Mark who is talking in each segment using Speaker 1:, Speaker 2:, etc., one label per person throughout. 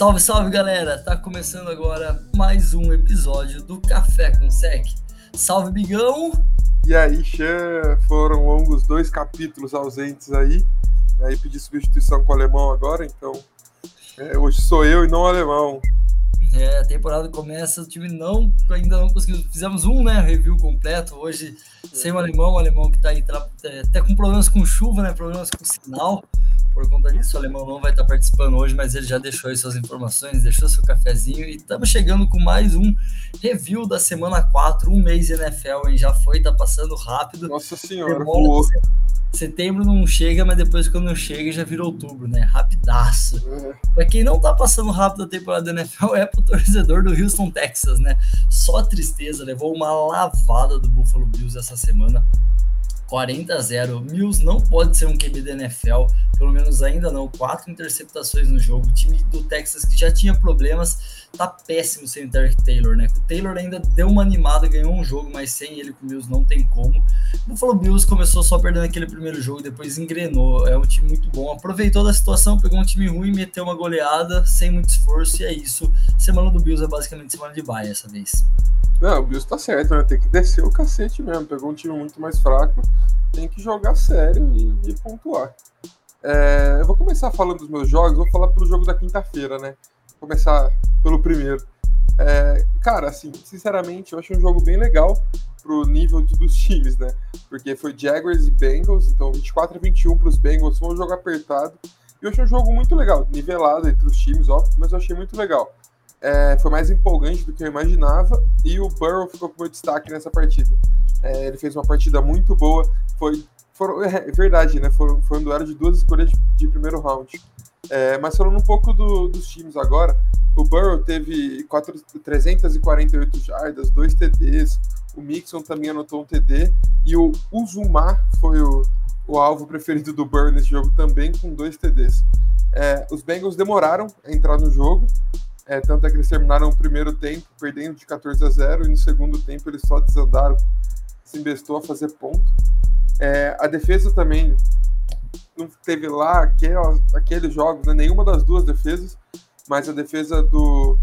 Speaker 1: Salve, salve galera! Tá começando agora mais um episódio do Café com Sec. Salve, Bigão!
Speaker 2: E aí, Xan, foram longos dois capítulos ausentes aí. Aí pedi substituição com o alemão agora, então é, hoje sou eu e não o alemão.
Speaker 1: É, a temporada começa, o time não ainda não conseguiu. Fizemos um, né? Review completo hoje, sem o alemão, o alemão que tá aí, é, até com problemas com chuva, né? Problemas com sinal. Por conta disso, o alemão não vai estar participando hoje, mas ele já deixou aí suas informações, deixou seu cafezinho e estamos chegando com mais um review da semana 4, um mês NFL, hein? Já foi, tá passando rápido.
Speaker 2: Nossa senhora.
Speaker 1: Setembro não chega, mas depois quando chega já vira outubro, né? Rapidaço. É. Pra quem não tá passando rápido a temporada da NFL é pro torcedor do Houston, Texas, né? Só tristeza, levou uma lavada do Buffalo Bills essa semana. 40 a 0. Mills não pode ser um QB da NFL, pelo menos ainda não. Quatro interceptações no jogo. O time do Texas que já tinha problemas, tá péssimo sem o Derek Taylor, né? O Taylor ainda deu uma animada, ganhou um jogo, mas sem ele com o Mills não tem como. O Buffalo Bills começou só perdendo aquele primeiro jogo, depois engrenou. É um time muito bom, aproveitou da situação, pegou um time ruim, meteu uma goleada sem muito esforço e é isso. Semana do Bills é basicamente semana de baia essa vez.
Speaker 2: Não, o Bills tá certo, né? Tem que descer o cacete mesmo. Pegou um time muito mais fraco, tem que jogar sério e, e pontuar. É, eu vou começar falando dos meus jogos, vou falar pelo jogo da quinta-feira, né? Começar pelo primeiro. É, cara, assim, sinceramente, eu achei um jogo bem legal pro nível de, dos times, né? Porque foi Jaguars e Bengals, então 24 a 21 pros Bengals, foi um jogo apertado. E eu achei um jogo muito legal, nivelado entre os times, óbvio, mas eu achei muito legal é, foi mais empolgante do que eu imaginava e o Burrow ficou com meu destaque nessa partida. É, ele fez uma partida muito boa, foi foram, é, verdade, né? Foi um duelo de duas escolhas de, de primeiro round. É, mas falando um pouco do, dos times agora, o Burrow teve 4, 348 jardas, dois TDs, o Mixon também anotou um TD e o Uzumar foi o, o alvo preferido do Burrow nesse jogo também com dois TDs. É, os Bengals demoraram a entrar no jogo, é, tanto é que eles terminaram o primeiro tempo perdendo de 14 a 0 e no segundo tempo eles só desandaram, se investou a fazer ponto. É, a defesa também não teve lá aqueles, aqueles jogos, né, nenhuma das duas defesas, mas a defesa do,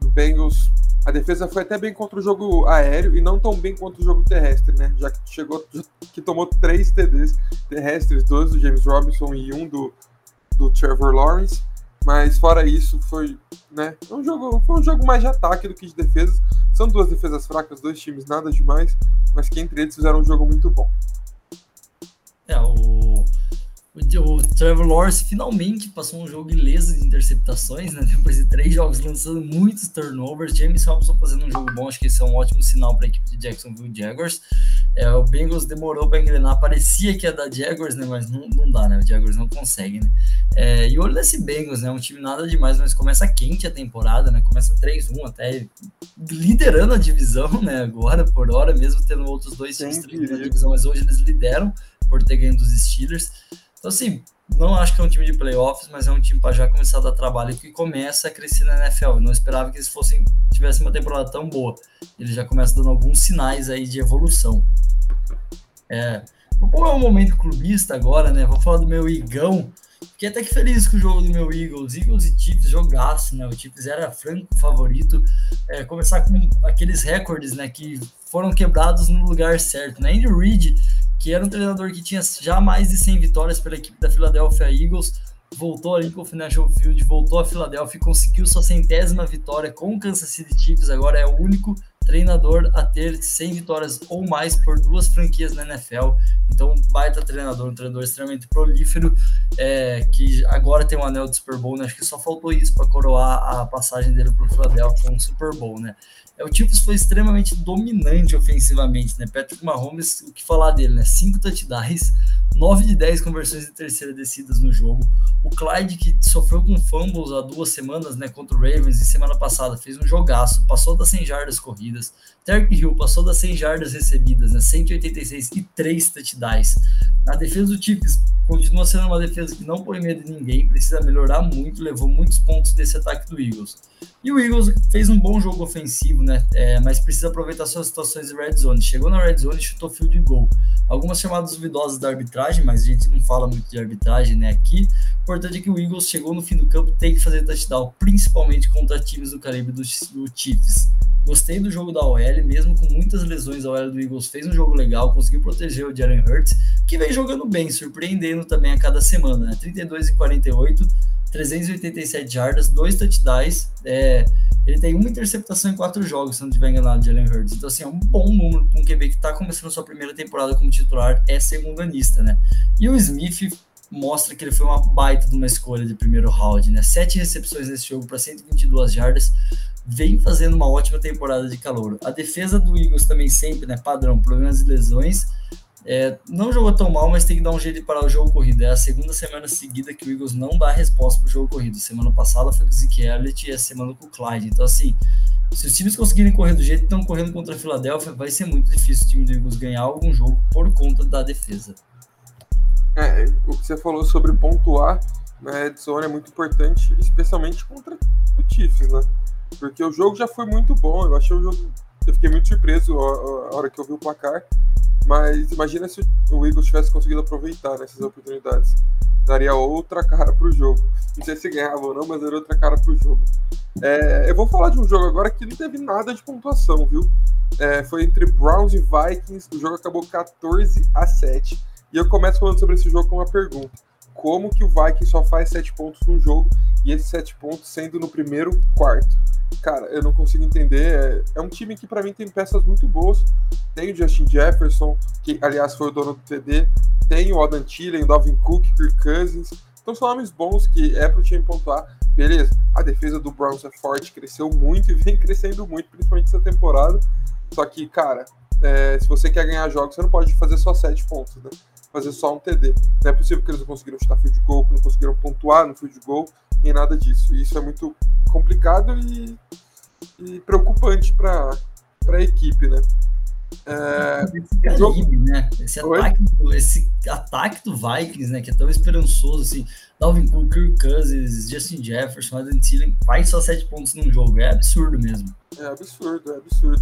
Speaker 2: do Bengals, a defesa foi até bem contra o jogo aéreo e não tão bem contra o jogo terrestre, né? Já que chegou, que tomou três TDs terrestres, dois do James Robinson e um do, do Trevor Lawrence. Mas fora isso, foi, né, um jogo, foi um jogo mais de ataque do que de defesa. São duas defesas fracas, dois times nada demais, mas que entre eles fizeram um jogo muito bom.
Speaker 1: É, o o Trevor Lawrence finalmente passou um jogo ileso de interceptações, né? Depois de três jogos lançando muitos turnovers. James Robinson fazendo um jogo bom, acho que isso é um ótimo sinal para a equipe de Jacksonville Jaguars. É, o Bengals demorou para engrenar, parecia que ia dar Jaguars, né? Mas não, não dá, né? O Jaguars não consegue, né? É, e olho nesse Bengals, né? Um time nada demais, mas começa quente a temporada, né? Começa 3-1 até liderando a divisão, né? Agora, por hora, mesmo tendo outros dois times na divisão, mas hoje eles lideram por ter ganho dos Steelers. Então, assim, não acho que é um time de playoffs, mas é um time para já começar a dar trabalho que começa a crescer na NFL. Eu não esperava que eles fossem tivessem uma temporada tão boa. Ele já começa dando alguns sinais aí de evolução. É, vou pôr um momento clubista agora, né? Vou falar do meu Igão. Fiquei até que feliz com o jogo do meu Eagles. Eagles e Chiefs, jogaço, né? O Chiefs era franco favorito. É, começar com aqueles recordes, né? Que foram quebrados no lugar certo, né? Andy Reid que era um treinador que tinha já mais de 100 vitórias pela equipe da Philadelphia Eagles, voltou ali com o Financial Field, voltou a Philadelphia e conseguiu sua centésima vitória com o Kansas City Chiefs, agora é o único treinador a ter 100 vitórias ou mais por duas franquias na NFL. Então, baita treinador, um treinador extremamente prolífero, é, que agora tem um anel de Super Bowl, né? Acho que só faltou isso para coroar a passagem dele para o Philadelphia, um Super Bowl, né? É, o Chiefs foi extremamente dominante ofensivamente, né? Patrick Mahomes, o que falar dele, né? Cinco touchdowns, 9 de 10 conversões de terceira descidas no jogo. O Clyde, que sofreu com fumbles há duas semanas, né? Contra o Ravens e semana passada, fez um jogaço, passou das 100 jardas corridas, this Terry Hill passou das 100 jardas recebidas, né? 186 e 3 touchdowns. A defesa do Chiefs continua sendo uma defesa que não põe medo de ninguém, precisa melhorar muito, levou muitos pontos desse ataque do Eagles. E o Eagles fez um bom jogo ofensivo, né? É, mas precisa aproveitar suas situações de red zone. Chegou na red zone e chutou field goal. Algumas chamadas duvidosas da arbitragem, mas a gente não fala muito de arbitragem né, aqui. O importante é que o Eagles chegou no fim do campo tem que fazer touchdown, principalmente contra times do calibre do, do Chiefs. Gostei do jogo da OL, mesmo com muitas lesões, a OL do Eagles fez um jogo legal, conseguiu proteger o Jalen Hurts, que vem jogando bem, surpreendendo também a cada semana, né? 32 e 48, 387 jardas, dois touchdowns, é, ele tem uma interceptação em quatro jogos, se não estiver enganado, Jalen Hurts. Então, assim, é um bom número para um QB que está começando sua primeira temporada como titular, é segundanista, né? E o Smith mostra que ele foi uma baita de uma escolha de primeiro round, né? Sete recepções nesse jogo para 122 jardas, vem fazendo uma ótima temporada de calor. A defesa do Eagles também sempre, né, padrão, problemas de lesões. É, não jogou tão mal, mas tem que dar um jeito de parar o jogo corrido. É a segunda semana seguida que o Eagles não dá resposta para o jogo corrido. Semana passada foi com o Zeke Elliott e a semana com o Clyde. Então, assim, se os times conseguirem correr do jeito que estão correndo contra a Filadélfia, vai ser muito difícil o time do Eagles ganhar algum jogo por conta da defesa.
Speaker 2: É, o que você falou sobre pontuar na red zone é muito importante, especialmente contra o Chiefs, né? Porque o jogo já foi muito bom. Eu achei o jogo. Eu fiquei muito surpreso a, hora que eu vi o placar. Mas imagina se o Eagles tivesse conseguido aproveitar nessas oportunidades. Daria outra cara pro jogo. Não sei se ganhava ou não, mas daria outra cara pro jogo. É, eu vou falar de um jogo agora que não teve nada de pontuação, viu? É, foi entre Browns e Vikings. O jogo acabou 14 a 7. E eu começo falando sobre esse jogo com uma pergunta. Como que o Vikings só faz 7 pontos no jogo e esses 7 pontos sendo no primeiro quarto? cara, eu não consigo entender. É, é um time que para mim tem peças muito boas. Tem o Justin Jefferson, que aliás foi o dono do TD. Tem o Adam Thielen, o Dalvin Cook, Kirk Cousins. Então são nomes bons que é pro time pontuar. Beleza, a defesa do Browns é forte, cresceu muito e vem crescendo muito, principalmente essa temporada. Só que, cara, é, se você quer ganhar jogos, você não pode fazer só 7 pontos, né? Fazer só um TD. Não é possível que eles não conseguiram chutar field goal, que não conseguiram pontuar no field goal, nem nada disso. E isso é muito complicado e, e preocupante para a equipe, né?
Speaker 1: É, esse calibre, né? Esse ataque, esse ataque do Vikings, né? Que é tão esperançoso, assim. Dalvin Cook, Kirk Cousins, Justin Jefferson, Adam Thielen, faz só sete pontos num jogo. É absurdo mesmo.
Speaker 2: É absurdo, é absurdo.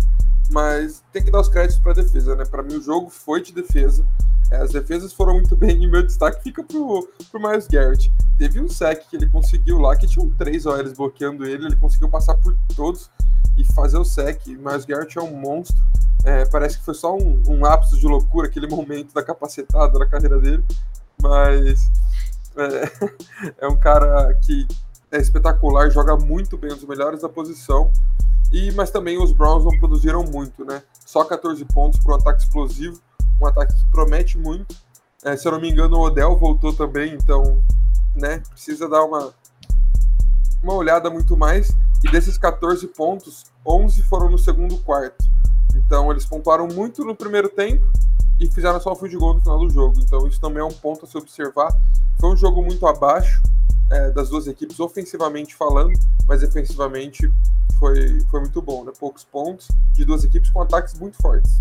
Speaker 2: Mas tem que dar os créditos para a defesa, né? Para mim, o jogo foi de defesa. É, as defesas foram muito bem e meu destaque fica pro, pro Miles Garrett. Teve um sec que ele conseguiu lá, que tinham três OLs bloqueando ele, ele conseguiu passar por todos e fazer o sec. Miles Garrett é um monstro. É, parece que foi só um, um lapso de loucura, aquele momento da capacetada na carreira dele, mas é, é um cara que é espetacular, joga muito bem, um dos melhores da posição. E, mas também os Browns não produziram muito, né? Só 14 pontos para um ataque explosivo um ataque que promete muito. É, se eu não me engano, o Odell voltou também, então, né, precisa dar uma, uma olhada muito mais. E desses 14 pontos, 11 foram no segundo quarto. Então, eles pontuaram muito no primeiro tempo e fizeram só o fio de gol no final do jogo. Então, isso também é um ponto a se observar. Foi um jogo muito abaixo é, das duas equipes, ofensivamente falando, mas defensivamente foi, foi muito bom, né? Poucos pontos de duas equipes com ataques muito fortes.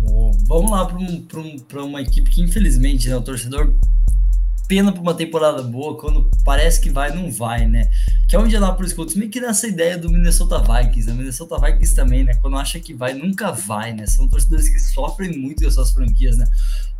Speaker 1: Bom, vamos lá para um, um, uma equipe que, infelizmente, né, o torcedor pena para uma temporada boa, quando parece que vai, não vai, né? Que é o Indianapolis Colts, meio que nessa ideia do Minnesota Vikings, né? Minnesota Vikings também, né? Quando acha que vai, nunca vai, né? São torcedores que sofrem muito com suas franquias, né?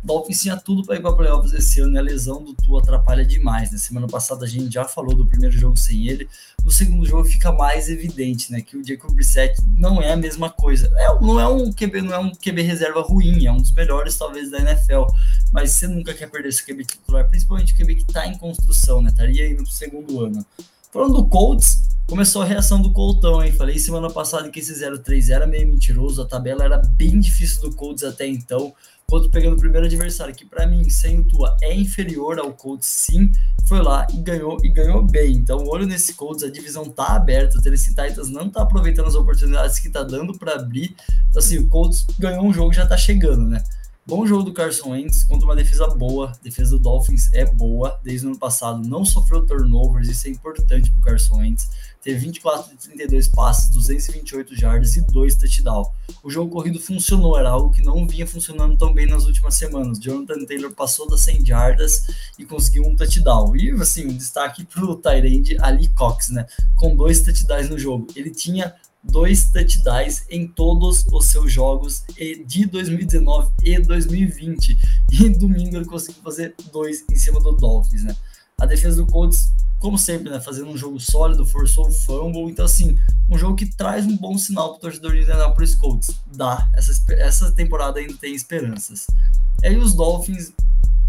Speaker 1: Dolphins tinha tudo para ir para playoffs esse ano e a lesão do Tua atrapalha demais, né? Semana passada a gente já falou do primeiro jogo sem ele, no segundo jogo fica mais evidente, né? Que o Jacob Brissett não é a mesma coisa. É, não é um QB, não é um QB reserva ruim, é um dos melhores talvez da NFL, mas você nunca quer perder esse QB titular, principalmente o QB que está em construção, né? Estaria indo pro segundo ano. Falando do Colts, começou a reação do Coltão, hein? Falei semana passada que esse 0-3 era meio mentiroso, a tabela era bem difícil do Colts até então. Colts pegando o primeiro adversário, que para mim, sem o Tua, é inferior ao Colts, sim, foi lá e ganhou e ganhou bem. Então, olho nesse Colts, a divisão tá aberta, o Tennessee Titans não tá aproveitando as oportunidades que tá dando para abrir. Então, assim, o Colts ganhou um jogo já tá chegando, né? Bom jogo do Carson Wentz contra uma defesa boa. A defesa do Dolphins é boa. Desde o ano passado não sofreu turnovers. Isso é importante para o Carson Wentz. Teve 24 de 32 passes, 228 jardas e 2 touchdowns. O jogo corrido funcionou, era algo que não vinha funcionando tão bem nas últimas semanas. Jonathan Taylor passou das 100 jardas e conseguiu um touchdown. E assim, um destaque para o Tyrande Ali Cox, né? Com dois touchdowns no jogo. Ele tinha dois touchdowns em todos os seus jogos de 2019 e 2020. E domingo ele conseguiu fazer dois em cima do Dolphins, né? A defesa do Colts, como sempre, né, fazendo um jogo sólido, forçou o fumble. Então, assim, um jogo que traz um bom sinal para o torcedor de Indianapolis Colts. Dá, essa, essa temporada ainda tem esperanças. E aí os Dolphins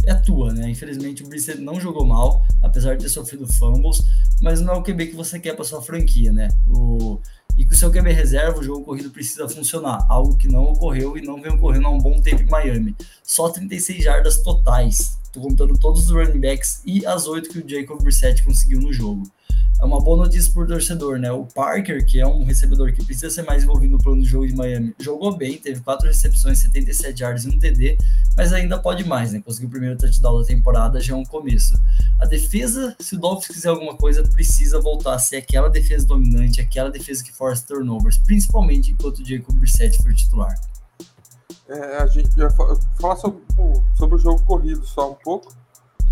Speaker 1: é tua, né? Infelizmente o Brissett não jogou mal, apesar de ter sofrido fumbles, mas não é o QB que você quer para sua franquia, né? O e com o seu QB reserva, o jogo corrido precisa funcionar, algo que não ocorreu e não vem ocorrendo há um bom tempo em Miami. Só 36 jardas totais, contando todos os running backs e as 8 que o Jacob Brissett conseguiu no jogo é uma boa notícia para o torcedor, né? O Parker, que é um recebedor que precisa ser mais envolvido no plano de jogo de Miami, jogou bem, teve quatro recepções, 77 yards e um TD, mas ainda pode mais, né? Conseguiu o primeiro touchdown da temporada, já é um começo. A defesa, se o Dolphins quiser alguma coisa, precisa voltar a ser aquela defesa dominante, aquela defesa que força turnovers, principalmente enquanto o Jacob Brissett for titular.
Speaker 2: É, a gente vai falar sobre, sobre o jogo corrido só um pouco,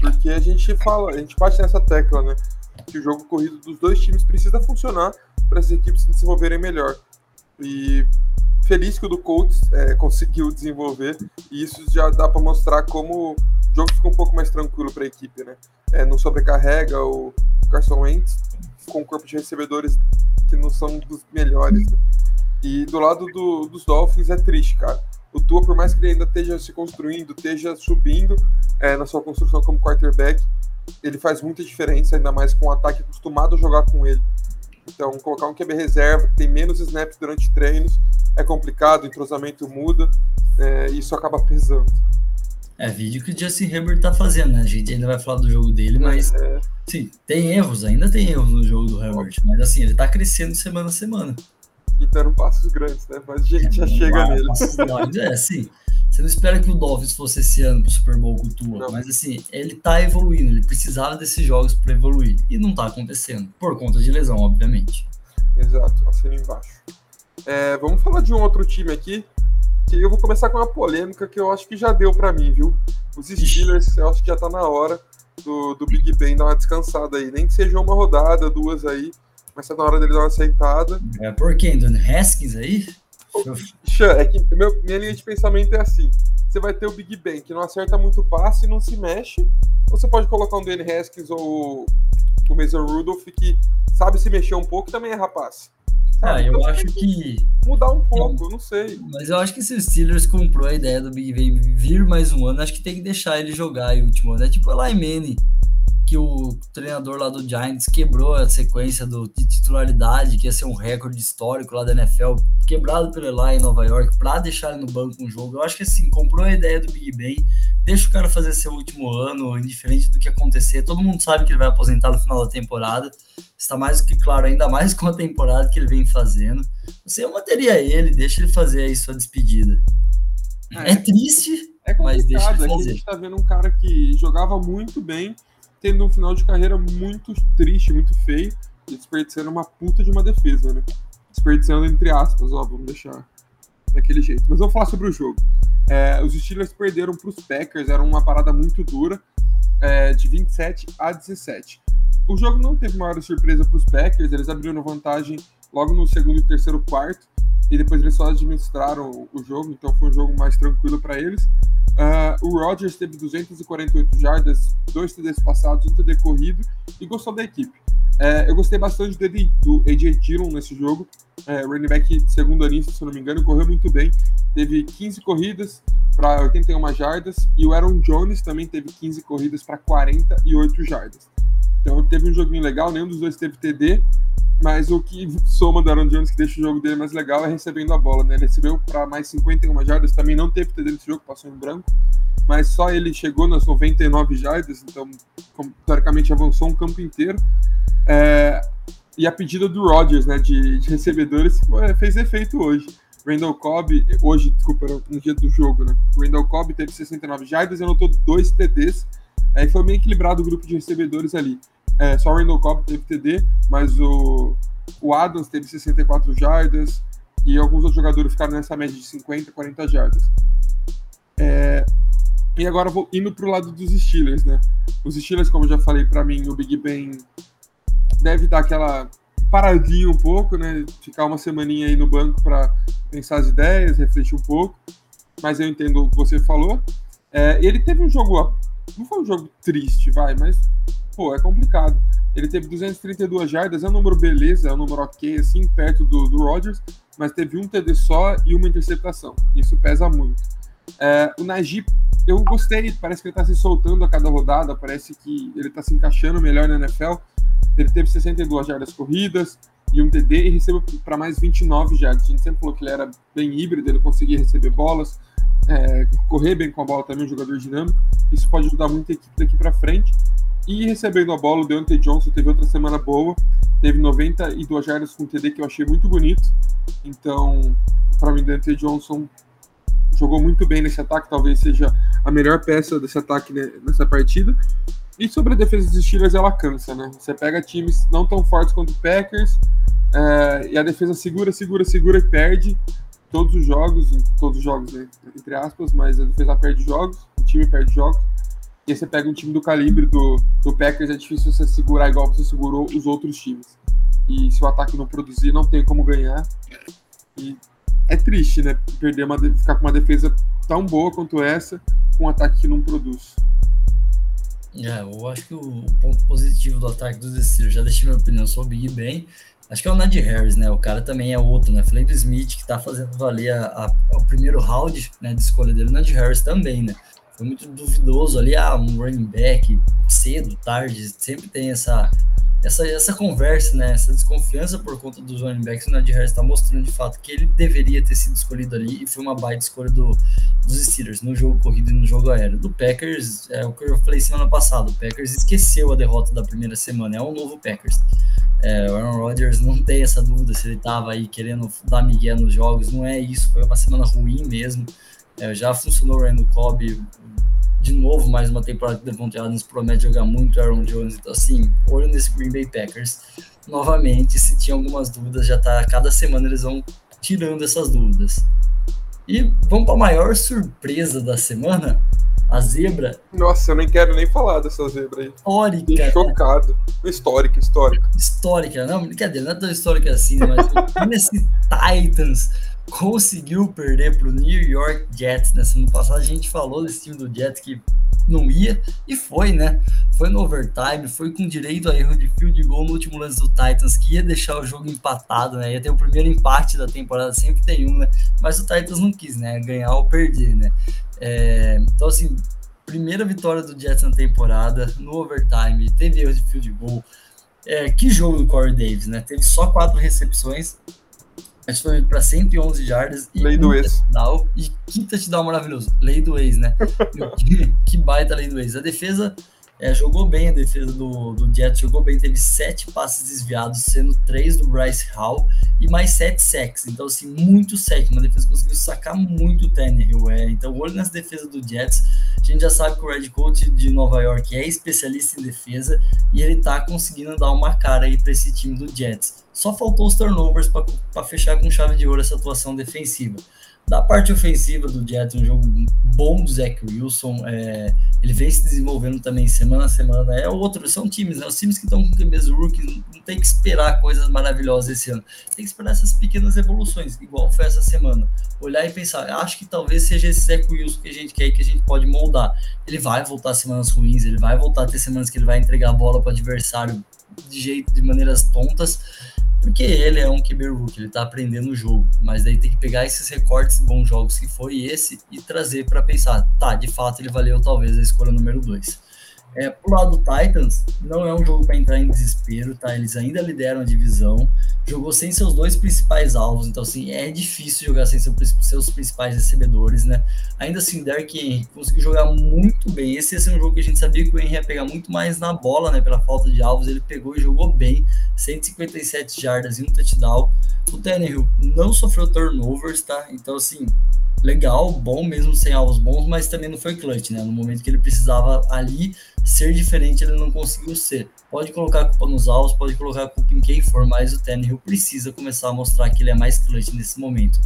Speaker 2: porque a gente fala, a gente bate nessa tecla, né? Que o jogo corrido dos dois times precisa funcionar para as equipes se desenvolverem melhor. E feliz que o do Colts é, conseguiu desenvolver, e isso já dá para mostrar como o jogo fica um pouco mais tranquilo para a equipe, né? É, não sobrecarrega o Carson Wentz com um corpo de recebedores que não são dos melhores. Né? E do lado do, dos Dolphins é triste, cara. O Tua, por mais que ele ainda esteja se construindo, esteja subindo é, na sua construção como quarterback, ele faz muita diferença, ainda mais com o ataque acostumado a jogar com ele. Então, colocar um QB reserva, que tem menos snaps durante treinos, é complicado, o entrosamento muda, é, isso acaba pesando.
Speaker 1: É, vídeo que o Justin Herbert tá fazendo, né? A gente ainda vai falar do jogo dele, mas é. sim, tem erros, ainda tem erros no jogo do Herbert, mas assim, ele tá crescendo semana a semana.
Speaker 2: E dando passos grandes, né? Mas a gente é, já chega nele.
Speaker 1: É, sim. Você não espera que o Dolphins fosse esse ano pro Super Bowl com o Tua, não. mas assim, ele tá evoluindo, ele precisava desses jogos para evoluir. E não tá acontecendo, por conta de lesão, obviamente.
Speaker 2: Exato, assina embaixo. É, vamos falar de um outro time aqui, que eu vou começar com uma polêmica que eu acho que já deu para mim, viu? Os Steelers, eu acho que já tá na hora do, do Big Ben dar uma descansada aí. Nem que seja uma rodada, duas aí, mas tá na hora dele dar uma sentada.
Speaker 1: É por quem? Dona Haskins aí?
Speaker 2: é que meu, minha linha de pensamento é assim: você vai ter o Big Ben que não acerta muito passe e não se mexe, ou você pode colocar um Danny Haskins ou o Mason Rudolph que sabe se mexer um pouco e também é rapaz.
Speaker 1: Ah, eu então, acho que.
Speaker 2: Mudar um pouco, eu não sei.
Speaker 1: Mas eu acho que se o Steelers comprou a ideia do Big Ben vir mais um ano, acho que tem que deixar ele jogar o último ano. É tipo o Manning que o treinador lá do Giants quebrou a sequência do, de titularidade, que ia ser um recorde histórico lá da NFL, quebrado pelo Eli em Nova York, para deixar ele no banco um jogo. Eu acho que assim, comprou a ideia do Big Ben, deixa o cara fazer seu último ano, indiferente do que acontecer. Todo mundo sabe que ele vai aposentar no final da temporada. Está mais do que claro, ainda mais com a temporada que ele vem fazendo. Você eu manteria ele, deixa ele fazer aí sua despedida. É, é triste, é mas deixa ele fazer. É
Speaker 2: a gente tá vendo um cara que jogava muito bem tendo um final de carreira muito triste, muito feio, e desperdiçando uma puta de uma defesa, né? Desperdiçando entre aspas, ó, vamos deixar daquele jeito. Mas vamos falar sobre o jogo. É, os Steelers perderam para os Packers, era uma parada muito dura, é, de 27 a 17. O jogo não teve maior surpresa para os Packers, eles abriram vantagem logo no segundo e terceiro quarto, e depois eles só administraram o jogo, então foi um jogo mais tranquilo para eles. Uh, o Rodgers teve 248 jardas, dois TDs passados, um TD corrido e gostou da equipe. Uh, eu gostei bastante dele, do AJ Dillon nesse jogo, uh, running back segundo anista, se eu não me engano, correu muito bem. Teve 15 corridas para 81 jardas e o Aaron Jones também teve 15 corridas para 48 jardas. Então teve um joguinho legal, nenhum dos dois teve TD, mas o que soma do Aaron Jones, que deixa o jogo dele mais legal, é recebendo a bola, né? Ele recebeu para mais 51 jardas, também não teve TD nesse jogo, passou em branco, mas só ele chegou nas 99 jardas, então, teoricamente, avançou um campo inteiro. É, e a pedida do Rodgers, né, de, de recebedores, fez efeito hoje. Randall Cobb, hoje, desculpa, no dia do jogo, né? Randall Cobb teve 69 jardas e anotou dois TDs. Aí foi meio equilibrado o grupo de recebedores ali. É, só o Randall Cobb teve TD, mas o, o Adams teve 64 jardas e alguns outros jogadores ficaram nessa média de 50, 40 jardas. É, e agora vou indo pro lado dos Steelers, né? Os Steelers, como eu já falei para mim, o Big Ben deve dar aquela paradinha um pouco, né? Ficar uma semaninha aí no banco para pensar as ideias, refletir um pouco. Mas eu entendo o que você falou. É, ele teve um jogo, não foi um jogo triste, vai, mas pô, é complicado. Ele teve 232 jardas, é um número beleza, é um número ok, assim, perto do, do Rodgers, mas teve um TD só e uma interceptação. Isso pesa muito. É, o Najee eu gostei, parece que ele tá se soltando a cada rodada, parece que ele tá se encaixando melhor na NFL. Ele teve 62 jardas corridas e um TD e recebeu para mais 29 jardas. A gente sempre falou que ele era bem híbrido, ele conseguia receber bolas, é, correr bem com a bola também, um jogador dinâmico. Isso pode ajudar muito a equipe daqui para frente. E recebendo a bola, o Deontay Johnson teve outra semana boa, teve 92 jardas com TD que eu achei muito bonito. Então, para mim, Deontay Johnson jogou muito bem nesse ataque, talvez seja a melhor peça desse ataque nessa partida. E sobre a defesa dos Steelers, ela cansa, né? Você pega times não tão fortes quanto o Packers, é, e a defesa segura, segura, segura e perde todos os jogos, todos os jogos, né? Entre aspas, mas a defesa perde jogos, o time perde jogos. E aí você pega um time do calibre do, do Packers, é difícil você segurar igual você segurou os outros times. E se o ataque não produzir, não tem como ganhar. E é triste, né? Perder uma, ficar com uma defesa tão boa quanto essa, com um ataque que não produz.
Speaker 1: É, eu acho que o ponto positivo do ataque dos Steelers, já deixei minha opinião sobre o Big Ben, acho que é o Nadir Harris, né? O cara também é outro, né? Felipe Smith, que tá fazendo valer a, a, o primeiro round né, de escolha dele, o Nadir Harris também, né? Foi muito duvidoso ali, ah, um running back cedo, tarde, sempre tem essa essa, essa conversa, né, essa desconfiança por conta dos running backs, o Nadir Harris está mostrando de fato que ele deveria ter sido escolhido ali e foi uma baita escolha do, dos Steelers no jogo corrido e no jogo aéreo. Do Packers, é o que eu falei semana passada, o Packers esqueceu a derrota da primeira semana, é um novo Packers. É, o Aaron Rodgers não tem essa dúvida se ele estava aí querendo dar migué nos jogos, não é isso, foi uma semana ruim mesmo. É, já funcionou o Randall Cobb, de novo, mais uma temporada que Devontae Adams promete jogar muito Aaron Jones. Então, assim, olho nesse Green Bay Packers. Novamente, se tinha algumas dúvidas, já tá. Cada semana eles vão tirando essas dúvidas. E vamos para a maior surpresa da semana, a zebra.
Speaker 2: Nossa, eu nem quero nem falar dessa zebra aí.
Speaker 1: Histórica.
Speaker 2: Fiquei chocado. Histórica, histórica.
Speaker 1: Histórica, não, brincadeira, não é tão histórica assim, mas nesse Titans conseguiu perder para o New York Jets. Na semana passada a gente falou desse time do Jets que não ia e foi, né? Foi no overtime, foi com direito a erro de field goal no último lance do Titans, que ia deixar o jogo empatado, né? Ia ter o primeiro empate da temporada, sempre tem um, né? Mas o Titans não quis, né? Ganhar ou perder, né? É, então, assim, primeira vitória do Jets na temporada, no overtime, teve erro de field goal. É, que jogo do Corey Davis, né? Teve só quatro recepções, mas foi para 111 jardas
Speaker 2: e lei do ex.
Speaker 1: Touchdown, e que touchdown maravilhoso. Lei do ex, né? que, que baita lei do ex. A defesa é, jogou bem a defesa do, do Jets, jogou bem, teve sete passes desviados, sendo três do Bryce Hall e mais sete sacks. Então, assim, muito sec. Uma defesa conseguiu sacar muito o Tannehill. É. Então, olho nessa defesa do Jets. A gente já sabe que o Red Coach de Nova York é especialista em defesa e ele tá conseguindo dar uma cara aí para esse time do Jets. Só faltou os turnovers para fechar com chave de ouro essa atuação defensiva. Da parte ofensiva do Jets, um jogo bom do Zach Wilson. É, ele vem se desenvolvendo também semana a semana. É outro, são times, né? Os times que estão com QBs rookies não tem que esperar coisas maravilhosas esse ano. Tem que esperar essas pequenas evoluções, igual foi essa semana. Olhar e pensar, acho que talvez seja esse Zach Wilson que a gente quer que a gente pode moldar. Ele vai voltar semanas ruins, ele vai voltar a ter semanas que ele vai entregar a bola para o adversário de jeito, de maneiras tontas porque ele é um QB ele tá aprendendo o jogo, mas daí tem que pegar esses recortes de bons jogos que foi esse e trazer para pensar, tá, de fato ele valeu talvez a escolha número 2. É, pro lado do Titans, não é um jogo para entrar em desespero, tá? Eles ainda lideram a divisão. Jogou sem seus dois principais alvos, então assim, é difícil jogar sem seu, seus principais recebedores, né? Ainda assim, Derek Henry conseguiu jogar muito bem. Esse ia ser um jogo que a gente sabia que o Henry ia pegar muito mais na bola, né? Pela falta de alvos, ele pegou e jogou bem. 157 jardas e um touchdown. O Tannehill não sofreu turnovers, tá? Então, assim, legal, bom mesmo sem alvos bons, mas também não foi clutch, né? No momento que ele precisava ali ser diferente, ele não conseguiu ser. Pode colocar a culpa nos alvos, pode colocar a culpa em quem for, mas o Tannehill precisa começar a mostrar que ele é mais clutch nesse momento.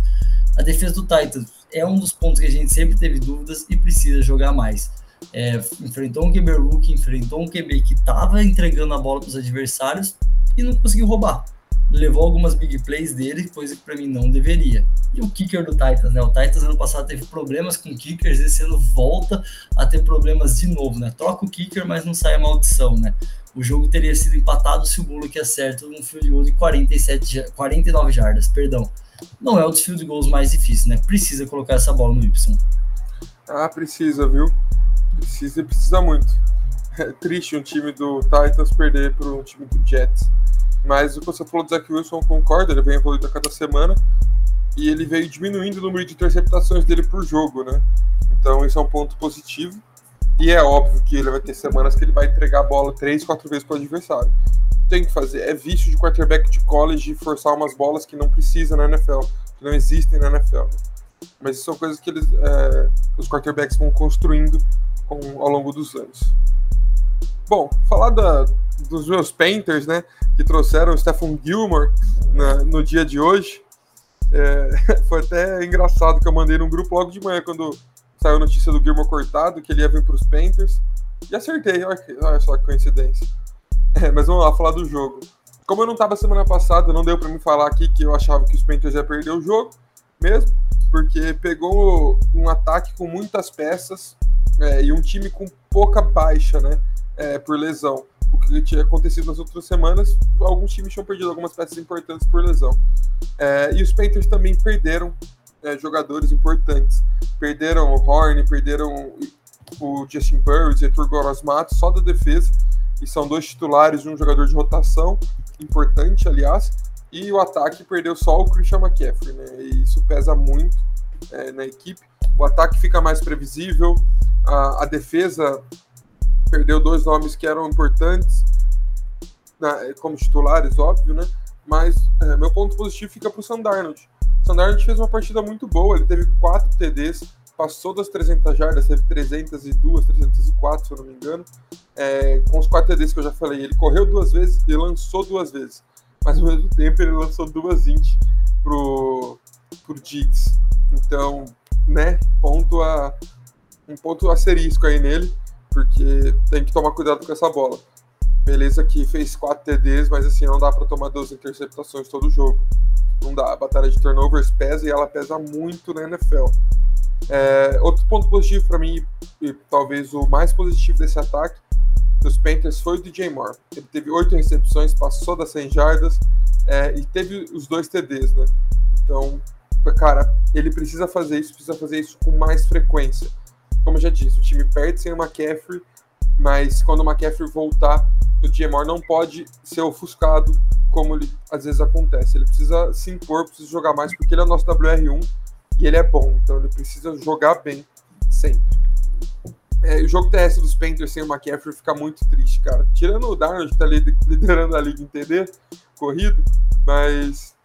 Speaker 1: A defesa do Titans é um dos pontos que a gente sempre teve dúvidas e precisa jogar mais. É, enfrentou um QB rookie, enfrentou um QB que estava entregando a bola para os adversários e não conseguiu roubar levou algumas big plays dele, coisa que para mim não deveria. E o kicker do Titans, né? O Titans ano passado teve problemas com kickers, esse ano volta a ter problemas de novo, né? Troca o kicker, mas não sai a maldição, né? O jogo teria sido empatado se o Bullock acerta um field goal de 47, 49 jardas, perdão. Não é um dos field goals mais difíceis, né? Precisa colocar essa bola no Y.
Speaker 2: Ah, precisa, viu? Precisa e precisa muito. É triste um time do Titans perder para um time do Jets. Mas o que você falou do Zach Wilson, concordo, ele vem evoluindo a cada semana e ele veio diminuindo o número de interceptações dele por jogo, né? Então isso é um ponto positivo. E é óbvio que ele vai ter semanas que ele vai entregar a bola três, quatro vezes para o adversário. Tem que fazer. É vício de quarterback de college forçar umas bolas que não precisa na NFL, que não existem na NFL. Né? Mas são coisas que eles, é, os quarterbacks vão construindo com, ao longo dos anos. Bom, falar da, dos meus Painters, né? Que trouxeram o Stephen Gilmore na, no dia de hoje. É, foi até engraçado que eu mandei num grupo logo de manhã quando saiu a notícia do Gilmore cortado, que ele ia vir para os Painters. E acertei, olha, só que coincidência. É, mas vamos lá, falar do jogo. Como eu não estava semana passada, não deu para me falar aqui que eu achava que os Panthers ia perder o jogo, mesmo, porque pegou um ataque com muitas peças é, e um time com pouca baixa, né? É, por lesão. O que tinha acontecido nas outras semanas, alguns times tinham perdido algumas peças importantes por lesão. É, e os Panthers também perderam é, jogadores importantes. Perderam o Horn, perderam o Justin Burris e o Turgoras Matos, só da defesa. E são dois titulares de um jogador de rotação, importante, aliás. E o ataque perdeu só o Christian McCaffrey, né? E isso pesa muito é, na equipe. O ataque fica mais previsível, a, a defesa perdeu dois nomes que eram importantes, né, como titulares, óbvio, né? Mas é, meu ponto positivo fica para o Sandarnold. O Sandarnold fez uma partida muito boa, ele teve quatro TDs, passou das 300 jardas, teve 302, 304, se eu não me engano. É, com os quatro TDs que eu já falei, ele correu duas vezes e lançou duas vezes. Mas ao mesmo tempo ele lançou duas int pro, pro Diggs. Então, né, ponto a, um ponto asterisco aí nele porque tem que tomar cuidado com essa bola. Beleza que fez 4 TDs, mas assim, não dá para tomar duas interceptações todo jogo. Não dá. A batalha de turnovers pesa e ela pesa muito na NFL. É, outro ponto positivo para mim, e talvez o mais positivo desse ataque dos Panthers foi o DJ Moore. Ele teve oito recepções, passou das 100 jardas é, e teve os dois TDs, né? Então, cara, ele precisa fazer isso, precisa fazer isso com mais frequência como eu já disse, o time perde sem o McCaffrey, mas quando o McCaffrey voltar, o Diemore não pode ser ofuscado como ele, às vezes acontece. Ele precisa se impor, precisa jogar mais, porque ele é o nosso WR1 e ele é bom, então ele precisa jogar bem sempre. É, o jogo terrestre dos Panthers sem o McCaffrey fica muito triste, cara. Tirando o Darnold, que tá liderando a liga em corrido, mas.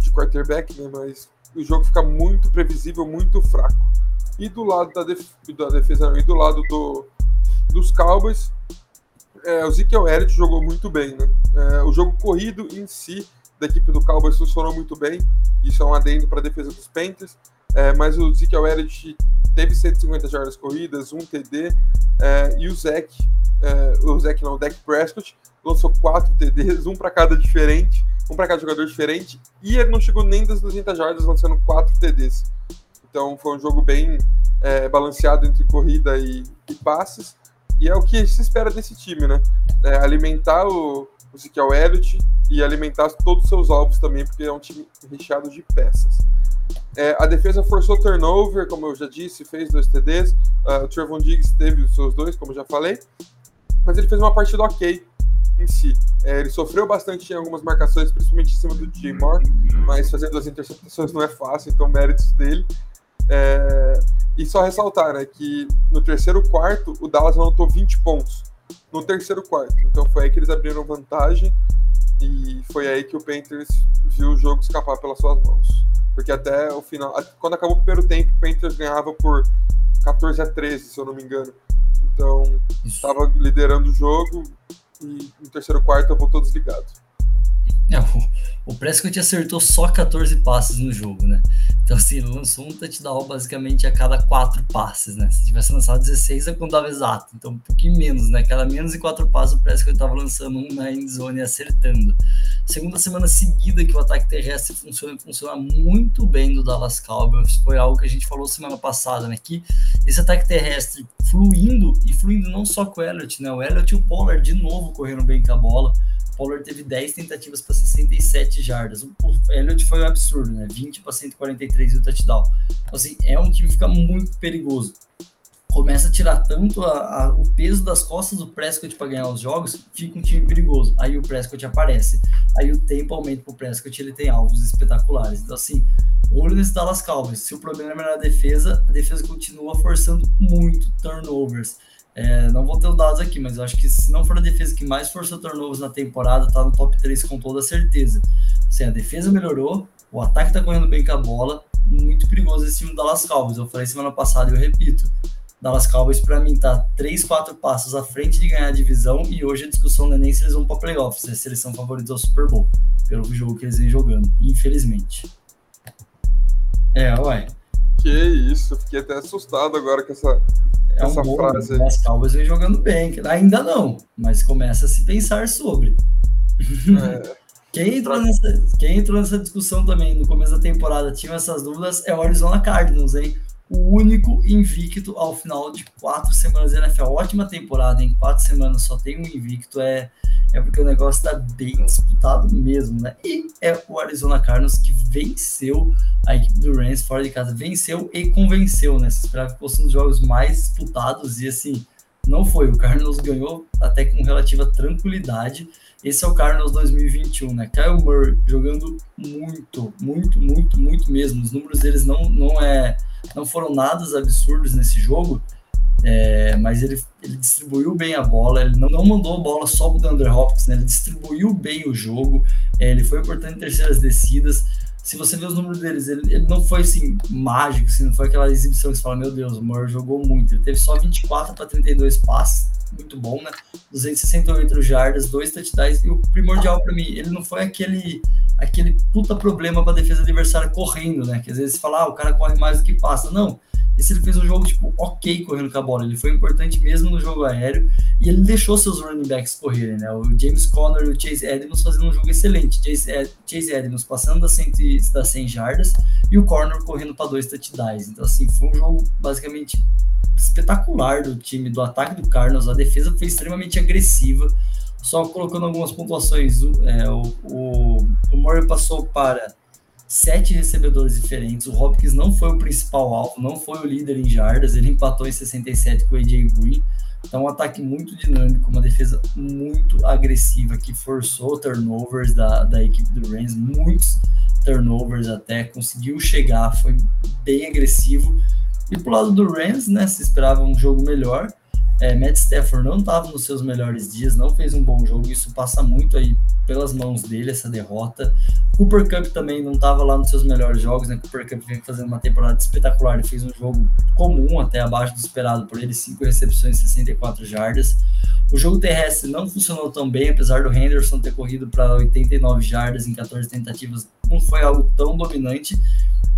Speaker 2: de quarterback, né? Mas o jogo fica muito previsível, muito fraco. E do lado da, def da defesa, e do lado do, dos Cowboys, é, o Ezekiel Elliott jogou muito bem, né? É, o jogo corrido em si da equipe do Cowboys funcionou muito bem. Isso é um adendo para a defesa dos Panthers. É, mas o Ezekiel Elliott teve 150 jardas corridas, um TD, é, e o Zach, é, o Zach não, o Dak Prescott lançou quatro TDs, um para cada diferente, um para cada jogador diferente, e ele não chegou nem das 200 jardas lançando quatro TDs. Então foi um jogo bem é, balanceado entre corrida e, e, passes. E é o que se espera desse time, né? É, alimentar o, o Ezekiel Elliott e alimentar todos os seus alvos também, porque é um time recheado de peças. É, a defesa forçou turnover, como eu já disse, fez dois TDs. Uh, o Trevon Diggs teve os seus dois, como já falei. Mas ele fez uma partida ok em si. É, ele sofreu bastante em algumas marcações, principalmente em cima do DJ Moore, mas fazer duas interceptações não é fácil, então méritos dele. É, e só ressaltar né, que no terceiro quarto o Dallas anotou 20 pontos. No terceiro quarto. Então foi aí que eles abriram vantagem e foi aí que o Panthers viu o jogo escapar pelas suas mãos. Porque até o final, quando acabou o primeiro tempo, o Panthers ganhava por 14 a 13, se eu não me engano. Então, estava liderando o jogo e no terceiro quarto voltou desligado.
Speaker 1: É, o, o Prescott acertou só 14 passes no jogo, né? Então, assim, ele lançou um touchdown basicamente a cada quatro passes, né? Se tivesse lançado 16, eu contava exato. Então, um pouquinho menos, né? Cada menos de quatro passes, o Prescott estava lançando um na endzone e acertando. Segunda semana seguida que o ataque terrestre funciona, funciona muito bem do Dallas Cowboys. Foi algo que a gente falou semana passada, né? Que esse ataque terrestre fluindo, e fluindo não só com o Elliott, né? O Elliott e o Pollard de novo correram bem com a bola. Pollard teve 10 tentativas para 67 jardas. O Elliott foi um absurdo, né? 20 para 143 e o touchdown. Então, assim, é um time que fica muito perigoso. Começa a tirar tanto a, a, o peso das costas do Prescott para ganhar os jogos, fica um time perigoso. Aí o Prescott aparece. Aí o tempo aumenta para o Prescott, ele tem alvos espetaculares. Então, assim, olho nesse Dallas Cowboys. Se o problema é na defesa, a defesa continua forçando muito turnovers. É, não vou ter os dados aqui, mas eu acho que se não for a defesa que mais forçou turnovers na temporada, tá no top 3 com toda certeza. Assim, a defesa melhorou, o ataque tá correndo bem com a bola, muito perigoso esse time do Dallas Cowboys. Eu falei semana passada e eu repito. Dallas Cowboys, para mim, tá 3, 4 passos à frente de ganhar a divisão e hoje a discussão não é nem se eles vão para playoffs, é se eles são favoritos ao Super Bowl, pelo jogo que eles vêm jogando, infelizmente. É, ué.
Speaker 2: Que isso, fiquei até assustado agora com essa
Speaker 1: é essa um bom, frase aí. As Cowboys vem jogando bem. Ainda não, mas começa a se pensar sobre. É. Quem entrou, nessa, quem entrou nessa discussão também no começo da temporada, tinha essas dúvidas, é o Arizona Cardinals, hein? O único invicto ao final de quatro semanas da NFL. Ótima temporada, em quatro semanas só tem um invicto. É, é porque o negócio está bem disputado mesmo, né? E é o Arizona Cardinals que venceu a equipe do Rams fora de casa, venceu e convenceu, né? Se esperava que fosse um dos jogos mais disputados e assim, não foi. O Cardinals ganhou até com relativa tranquilidade. Esse é o Cardinals 2021, né? Kyle Murray jogando muito, muito, muito, muito mesmo. Os números deles não, não, é, não foram nada absurdos nesse jogo. É, mas ele, ele distribuiu bem a bola, ele não, não mandou a bola só para o Thunder Hopkins, né? ele distribuiu bem o jogo, é, ele foi importante em terceiras descidas. Se você ver os números deles, ele, ele não foi assim mágico, assim, não foi aquela exibição que você fala, meu Deus, o Murray jogou muito. Ele teve só 24 para 32 passes, muito bom, né? 268 jardas, dois touchdowns, e o primordial para mim, ele não foi aquele aquele puta problema para defesa adversária correndo, né? Que às vezes você fala, ah, o cara corre mais do que passa. Não, esse ele fez um jogo, tipo, ok correndo com a bola. Ele foi importante mesmo no jogo aéreo e ele deixou seus running backs correrem, né? O James Conner e o Chase Edmonds fazendo um jogo excelente. Chase, Chase Edmonds passando das 100, das 100 jardas e o Corner correndo para dois touchdowns. Então, assim, foi um jogo basicamente espetacular do time, do ataque do Cardinals. A defesa foi extremamente agressiva. Só colocando algumas pontuações, é, o, o, o Murray passou para sete recebedores diferentes. O Hopkins não foi o principal alvo, não foi o líder em jardas, ele empatou em 67 com o AJ Green. Então, um ataque muito dinâmico, uma defesa muito agressiva que forçou turnovers da, da equipe do Rams, muitos turnovers até, conseguiu chegar, foi bem agressivo. E pro lado do Rams, né, se esperava um jogo melhor. É, Matt Stafford não estava nos seus melhores dias, não fez um bom jogo, isso passa muito aí pelas mãos dele, essa derrota. Cooper Cup também não estava lá nos seus melhores jogos, né? Cooper Cup vem fazendo uma temporada espetacular, ele fez um jogo comum, até abaixo do esperado por ele, cinco recepções, 64 jardas. O jogo terrestre não funcionou tão bem, apesar do Henderson ter corrido para 89 jardas em 14 tentativas, não foi algo tão dominante.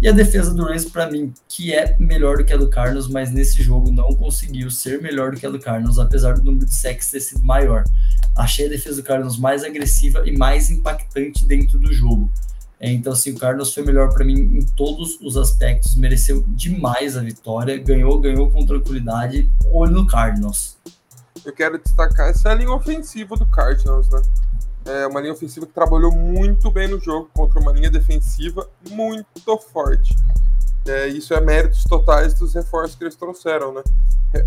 Speaker 1: E a defesa do Rams, para mim, que é melhor do que a do Carlos, mas nesse jogo não conseguiu ser melhor do que do Carlos, apesar do número de sacks ter sido maior. Achei a defesa do Carlos mais agressiva e mais impactante dentro do jogo. É, então, assim, o Carlos foi melhor para mim em todos os aspectos, mereceu demais a vitória, ganhou, ganhou com tranquilidade. Olho no Cardinals.
Speaker 2: Eu quero destacar essa linha ofensiva do Cardinals, né? É uma linha ofensiva que trabalhou muito bem no jogo contra uma linha defensiva muito forte. É, isso é méritos totais dos reforços que eles trouxeram, né?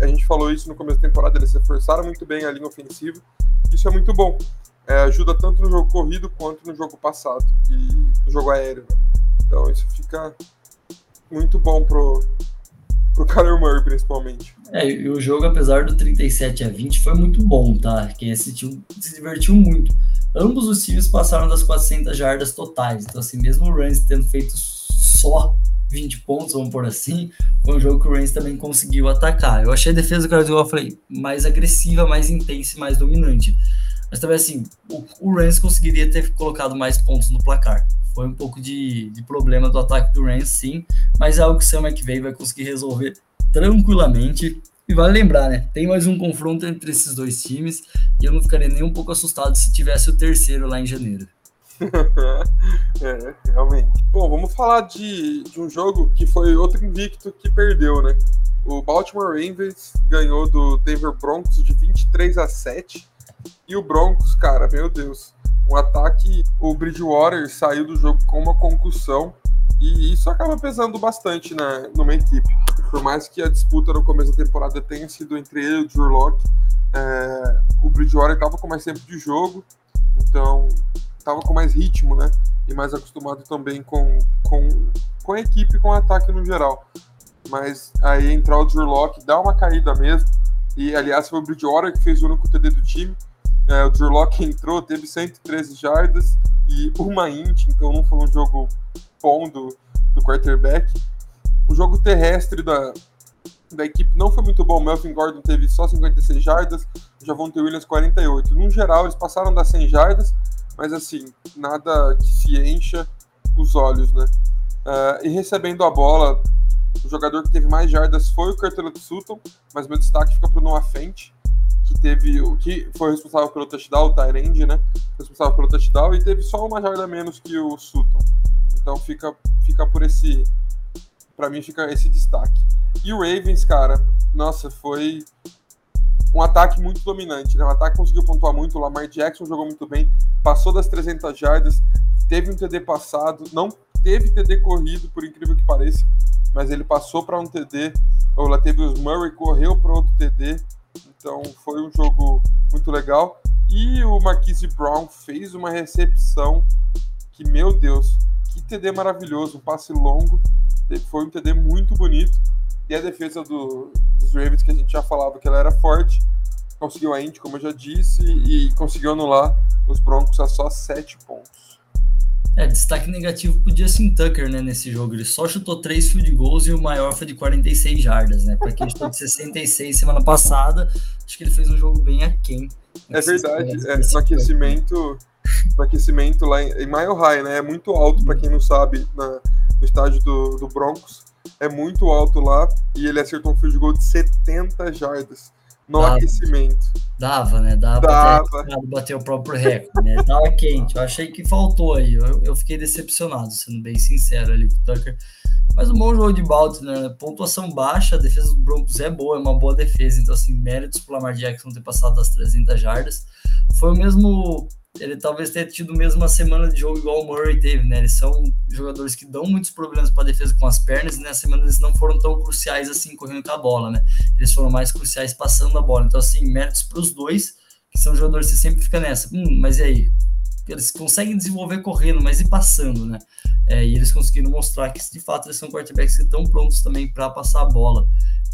Speaker 2: A gente falou isso no começo da temporada, eles reforçaram muito bem a linha ofensiva. Isso é muito bom. É, ajuda tanto no jogo corrido quanto no jogo passado e no jogo aéreo. Né? Então isso fica muito bom pro, pro Kyler Murray, principalmente.
Speaker 1: É, e o jogo, apesar do 37 a 20, foi muito bom, tá? Quem assistiu se divertiu muito. Ambos os times passaram das 400 jardas totais. Então, assim, mesmo o Rams tendo feito só 20 pontos, vamos por assim, foi um jogo que o Rams também conseguiu atacar. Eu achei a defesa do Carlos, eu falei, mais agressiva, mais intensa e mais dominante. Mas também, assim, o, o Rams conseguiria ter colocado mais pontos no placar. Foi um pouco de, de problema do ataque do Rams, sim, mas é algo que o Sam McVay vai conseguir resolver tranquilamente. E vale lembrar, né? Tem mais um confronto entre esses dois times e eu não ficaria nem um pouco assustado se tivesse o terceiro lá em janeiro.
Speaker 2: é, realmente. Bom, vamos falar de, de um jogo que foi outro invicto que perdeu, né? O Baltimore Ravens ganhou do Denver Broncos de 23 a 7. E o Broncos, cara, meu Deus, um ataque. O Bridgewater saiu do jogo com uma concussão e isso acaba pesando bastante né, numa equipe. Por mais que a disputa no começo da temporada tenha sido entre ele e o Drew Locke, é, o Bridgewater estava com mais tempo de jogo, então estava com mais ritmo, né? E mais acostumado também com, com, com a equipe, com o ataque no geral. Mas aí entrar o Drew Locke dá uma caída mesmo. E aliás, foi o Bridgewater que fez o único TD do time. É, o Drew Locke entrou, teve 113 jardas e uma int, então não foi um jogo bom do, do quarterback. O jogo terrestre da, da equipe não foi muito bom. Melvin Gordon teve só 56 jardas, Javonte Williams 48. No geral, eles passaram das 100 jardas, mas assim, nada que se encha os olhos, né? Uh, e recebendo a bola, o jogador que teve mais jardas foi o Curtis Sutton, mas meu destaque fica para o Noah Fent, que teve o que foi responsável pelo touchdown, o Tyrande, né? Responsável pelo touchdown e teve só uma jarda menos que o Sutton. Então fica fica por esse para mim fica esse destaque. E o Ravens, cara, nossa, foi um ataque muito dominante, né? O ataque conseguiu pontuar muito, o Lamar Jackson jogou muito bem, passou das 300 jardas, teve um TD passado, não teve TD corrido, por incrível que pareça, mas ele passou para um TD, ou lá teve os Murray, correu para outro TD, então foi um jogo muito legal. E o Marquise Brown fez uma recepção que, meu Deus, que TD maravilhoso, um passe longo. Foi um TD muito bonito. E a defesa do, dos Ravens, que a gente já falava que ela era forte, conseguiu a int, como eu já disse, e conseguiu anular os Broncos a só 7 pontos.
Speaker 1: É, destaque negativo pro Justin Tucker, né, nesse jogo. Ele só chutou três field goals e o maior foi de 46 jardas, né? Para quem chutou de 66 semana passada, acho que ele fez um jogo bem aquém.
Speaker 2: É verdade, é, no aquecimento, no aquecimento lá em, em Mile High, né? É muito alto, para quem não sabe, na, no estádio do, do Broncos. É muito alto lá e ele acertou um field goal de 70 jardas no dava, aquecimento.
Speaker 1: Dava, né? Dava, dava. pra bater o próprio recorde, né? Tava quente. Eu achei que faltou aí. Eu, eu fiquei decepcionado, sendo bem sincero ali com o Tucker. Mas um bom jogo de Baltimore, né? Pontuação baixa, a defesa do Broncos é boa, é uma boa defesa. Então, assim, méritos pro Lamar Jackson ter passado das 300 jardas. Foi o mesmo ele talvez tenha tido mesmo uma semana de jogo igual o Murray teve, né? Eles são jogadores que dão muitos problemas para a defesa com as pernas e nessa semana eles não foram tão cruciais assim correndo com a bola, né? Eles foram mais cruciais passando a bola. Então, assim, méritos para os dois, que são jogadores que sempre fica nessa. Hum, mas e aí? Eles conseguem desenvolver correndo, mas e passando, né? É, e eles conseguiram mostrar que, de fato, eles são quarterbacks que estão prontos também para passar a bola.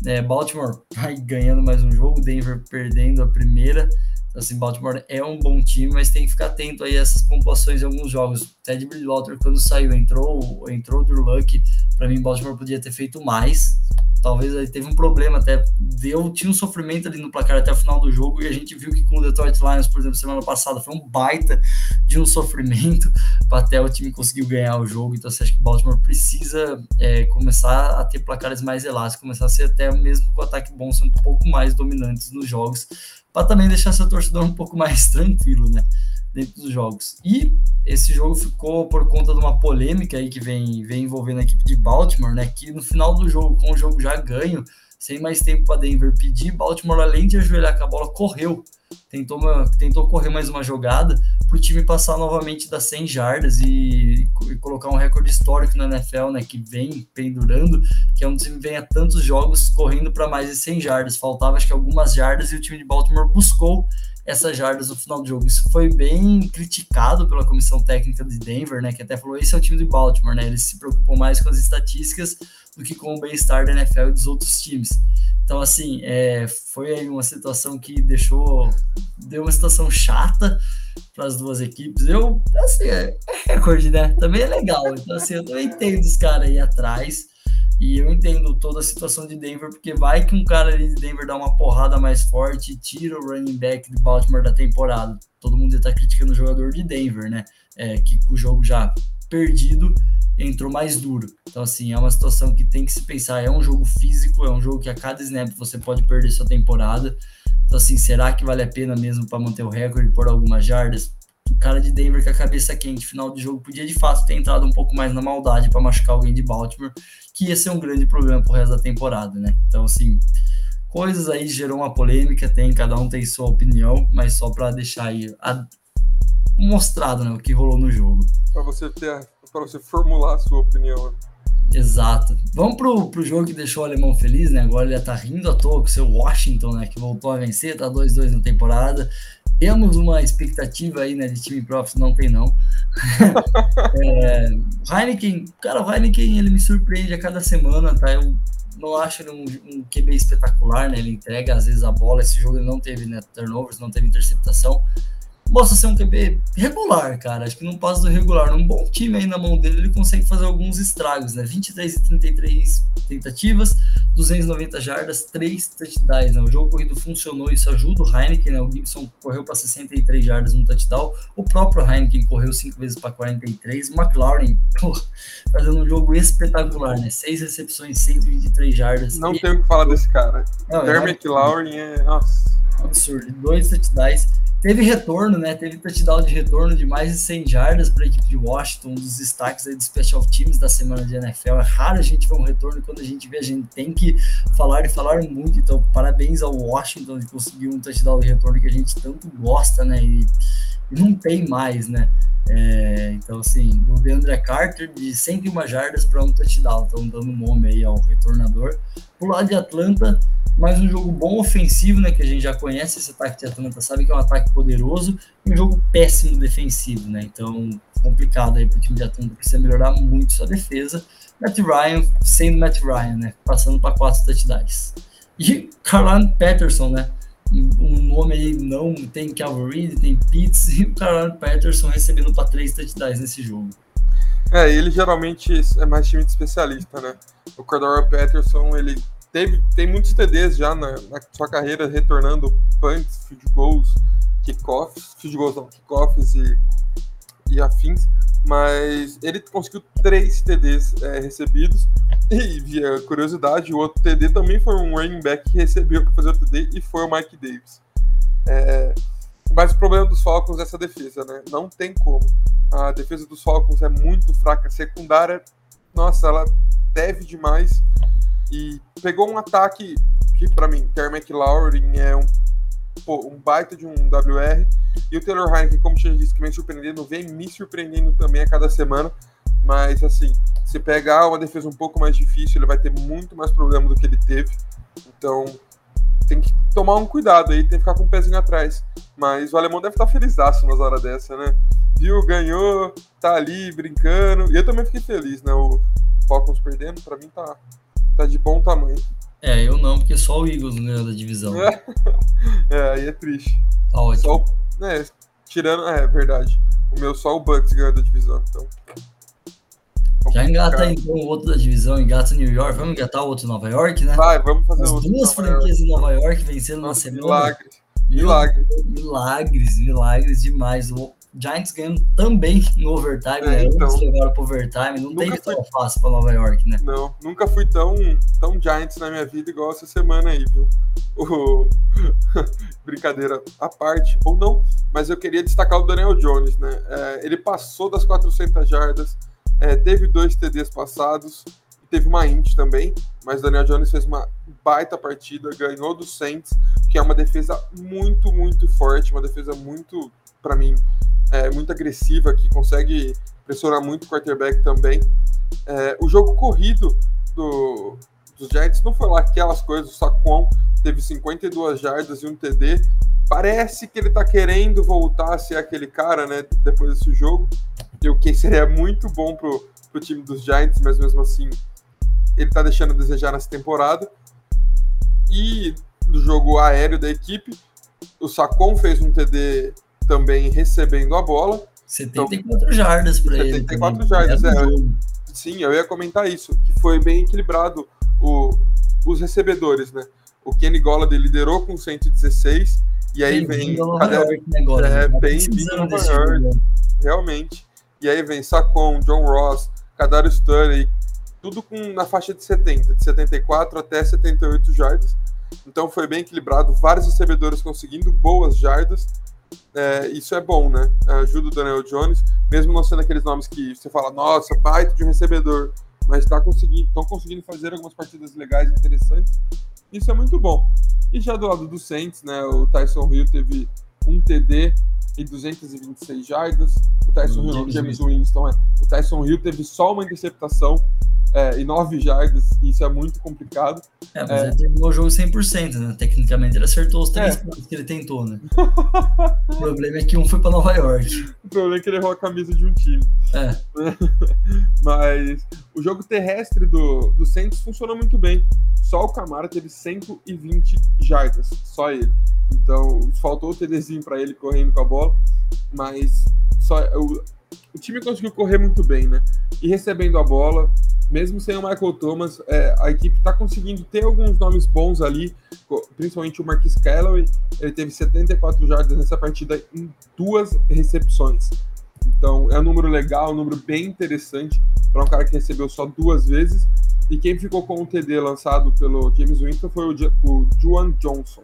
Speaker 1: É, Baltimore vai ganhando mais um jogo, Denver perdendo a primeira. Assim, Baltimore é um bom time, mas tem que ficar atento aí a essas pontuações em alguns jogos. Ted Bridgewater, quando saiu, entrou, entrou o Drew Luck. Para mim, Baltimore podia ter feito mais. Talvez aí teve um problema até. Deu, tinha um sofrimento ali no placar até o final do jogo. E a gente viu que com o Detroit Lions, por exemplo, semana passada, foi um baita de um sofrimento até o time conseguir ganhar o jogo. Então, você acha que Baltimore precisa é, começar a ter placares mais elásticos, começar a ser até mesmo com o ataque bom, ser um pouco mais dominantes nos jogos para também deixar seu torcedor um pouco mais tranquilo, né? Dentro dos jogos. E esse jogo ficou por conta de uma polêmica aí que vem, vem envolvendo a equipe de Baltimore, né? Que no final do jogo, com o jogo já ganho, sem mais tempo para Denver pedir, Baltimore, além de ajoelhar com a bola, correu. Tentou, uma, tentou correr mais uma jogada para o time passar novamente das 100 jardas e, e, colocar um recorde histórico na NFL, né, que vem pendurando, que é um time que vem a tantos jogos correndo para mais de 100 jardas. Faltava acho que algumas jardas e o time de Baltimore buscou essas jardas no final do jogo. Isso foi bem criticado pela comissão técnica de Denver, né? Que até falou: esse é o time de Baltimore, né? Eles se preocupam mais com as estatísticas do que com o bem-estar da NFL e dos outros times. Então, assim, é, foi aí uma situação que deixou. deu uma situação chata para as duas equipes. Eu, assim, é, é recorde, né? Também é legal. Então, assim, eu também entendo os caras aí atrás. E eu entendo toda a situação de Denver, porque vai que um cara ali de Denver dá uma porrada mais forte e tira o running back de Baltimore da temporada. Todo mundo está criticando o jogador de Denver, né? É, que o jogo já perdido entrou mais duro. Então, assim, é uma situação que tem que se pensar. É um jogo físico, é um jogo que a cada snap você pode perder sua temporada. Então, assim, será que vale a pena mesmo para manter o recorde por algumas jardas? O cara de Denver com a cabeça quente, final de jogo, podia de fato ter entrado um pouco mais na maldade para machucar alguém de Baltimore, que ia ser um grande problema pro resto da temporada, né? Então, assim, coisas aí gerou uma polêmica, tem, cada um tem sua opinião, mas só para deixar aí a, mostrado, né, o que rolou no jogo.
Speaker 2: Para você ter, para você formular a sua opinião.
Speaker 1: Exato. Vamos pro, pro jogo que deixou o alemão feliz, né? Agora ele tá rindo à toa com o seu Washington, né? Que voltou a vencer, tá 2-2 na temporada. Temos uma expectativa aí, né, de time profs, não tem não. é, Heineken, cara, o Heineken, ele me surpreende a cada semana, tá? Eu não acho ele um, um QB espetacular, né? Ele entrega às vezes a bola, esse jogo ele não teve né, turnovers, não teve interceptação, mostra ser um QB regular, cara. Acho que não passa do regular. Num bom time aí na mão dele, ele consegue fazer alguns estragos, né? 23 e 33 tentativas, 290 jardas, 3 touchdowns, né? O jogo corrido funcionou, isso ajuda o Heineken, né? O Gibson correu para 63 jardas no touchdown, o próprio Heineken correu 5 vezes para 43, o McLaurin pô, fazendo um jogo espetacular, né? 6 recepções, 123 jardas.
Speaker 2: Não e... tenho o que falar desse cara. Não, Dermot McLaurin é... Nossa.
Speaker 1: Absurdo. Dois touchdowns Teve retorno, né? Teve touchdown de retorno de mais de 100 jardas para a equipe de Washington, um dos destaques aí dos special teams da semana de NFL. É raro a gente ver um retorno quando a gente vê, a gente tem que falar e falar muito. Então, parabéns ao Washington de conseguir um touchdown de retorno que a gente tanto gosta, né? E, e não tem mais, né? É, então, assim, o DeAndre Carter de 101 jardas para um touchdown. Estão dando nome aí ao retornador. Pro lado de Atlanta, mais um jogo bom ofensivo, né? Que a gente já conhece esse ataque de Atlanta, sabe que é um ataque poderoso, e um jogo péssimo defensivo, né? Então, complicado aí para o time de Atlanta, precisa melhorar muito sua defesa. Matt Ryan sendo Matt Ryan, né? Passando para quatro touchdowns. E Carlan Patterson, né? Um nome aí não tem Calvin Reed, tem Pitts, e o Carlan Patterson recebendo para três touchdowns nesse jogo.
Speaker 2: É, ele geralmente é mais time de especialista, né? O Cordero Patterson, ele teve, tem muitos TDs já na, na sua carreira, retornando punts, field goals, kickoffs, field goals não, kickoffs e, e afins, mas ele conseguiu três TDs é, recebidos, e via curiosidade, o outro TD também foi um running back que recebeu para fazer o TD e foi o Mike Davis. É, mas o problema dos Falcons é essa defesa, né? Não tem como. A defesa dos Falcons é muito fraca. A secundária, nossa, ela deve demais. E pegou um ataque que, para mim, Terry McLaurin é um, pô, um baita de um WR. E o Taylor Heineken, como já disse, que vem surpreendendo, vem me surpreendendo também a cada semana. Mas, assim, se pegar uma defesa um pouco mais difícil, ele vai ter muito mais problema do que ele teve. Então, tem que tomar um cuidado aí, tem que ficar com um pezinho atrás. Mas o alemão deve estar feliz nas horas dessa, né? Viu, ganhou, tá ali brincando. E eu também fiquei feliz, né? O Falcons perdendo, para mim tá, tá de bom tamanho.
Speaker 1: É, eu não, porque só o Eagles ganhou da divisão.
Speaker 2: É, é aí é triste.
Speaker 1: Tá ótimo.
Speaker 2: Só, é, tirando, é verdade. O meu só o Bucks ganhou da divisão, então.
Speaker 1: Já engata então o outro da divisão, engata New York. Vamos engatar o outro Nova York, né?
Speaker 2: Vai, vamos fazer
Speaker 1: As duas franquias em Nova York vencendo na semana.
Speaker 2: Milagres. Milagres.
Speaker 1: Milagres, milagres demais. O Giants ganhando também no overtime, é, né? Então, Eles levaram pro overtime. Não teve fui... tão fácil para Nova York, né?
Speaker 2: Não, nunca fui tão, tão Giants na minha vida igual essa semana aí, viu? O... Brincadeira à parte, ou não, mas eu queria destacar o Daniel Jones, né? É, ele passou das 400 jardas, é, teve dois TDs passados, teve uma int também, mas Daniel Jones fez uma baita partida, ganhou do Saints, que é uma defesa muito, muito forte, uma defesa muito, para mim, é, muito agressiva, que consegue pressionar muito o quarterback também. É, o jogo corrido do, dos Giants não foi lá aquelas coisas, o Saquon teve 52 jardas e um TD. Parece que ele tá querendo voltar a ser aquele cara, né, depois desse jogo, e o que seria muito bom pro, pro time dos Giants, mas mesmo assim ele tá deixando a desejar nessa temporada. E do jogo aéreo da equipe, o Sacon fez um TD também recebendo a bola.
Speaker 1: 74 então, jardas para ele.
Speaker 2: 74 jardas, é. Sim, eu ia comentar isso, que foi bem equilibrado o, os recebedores, né? O Kenny Golladay liderou com 116, e aí vem. Cadê, negócio, é, tá bem vindo Nova York, realmente. E aí vem Sacon, John Ross, Kadarius Sturley, tudo com, na faixa de 70, de 74 até 78 jardas. Então foi bem equilibrado, vários recebedores conseguindo boas jardas. É, isso é bom, né? Ajuda o Daniel Jones, mesmo não sendo aqueles nomes que você fala, nossa, baita de um recebedor, mas tá conseguindo, estão conseguindo fazer algumas partidas legais, interessantes. Isso é muito bom. E já do lado do Saints, né? O Tyson Hill teve um TD e 226 jardas. O Tyson Hill, o James Winston, é. O Tyson Hill teve só uma interceptação é, e 9 jardas, isso é muito complicado.
Speaker 1: É, mas é. ele terminou o jogo 100%, né? Tecnicamente ele acertou os três é. pontos que ele tentou, né? o problema é que um foi para Nova York.
Speaker 2: O problema é que ele errou a camisa de um time. É. mas o jogo terrestre do, do Santos funcionou muito bem. Só o Camara teve 120 jardas, só ele. Então, faltou o TDzinho para ele correndo com a bola, mas só o, o time conseguiu correr muito bem, né? E recebendo a bola, mesmo sem o Michael Thomas, é, a equipe está conseguindo ter alguns nomes bons ali, principalmente o Marquis Calloway, ele teve 74 jardas nessa partida em duas recepções. Então é um número legal, um número bem interessante para um cara que recebeu só duas vezes. E quem ficou com o TD lançado pelo James Winston foi o, o Juan Johnson.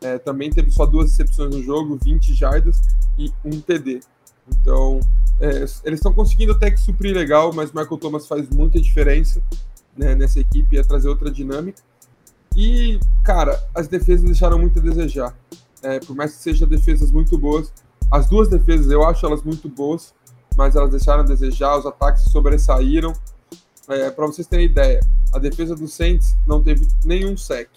Speaker 2: É, também teve só duas recepções no jogo, 20 jardas e um TD. Então é, eles estão conseguindo até que suprir legal, mas Michael Thomas faz muita diferença né, nessa equipe, ia trazer outra dinâmica. E, cara, as defesas deixaram muito a desejar. É, por mais que sejam defesas muito boas, as duas defesas eu acho elas muito boas, mas elas deixaram a desejar, os ataques sobressaíram. É, Para vocês terem ideia, a defesa do Saints não teve nenhum sec.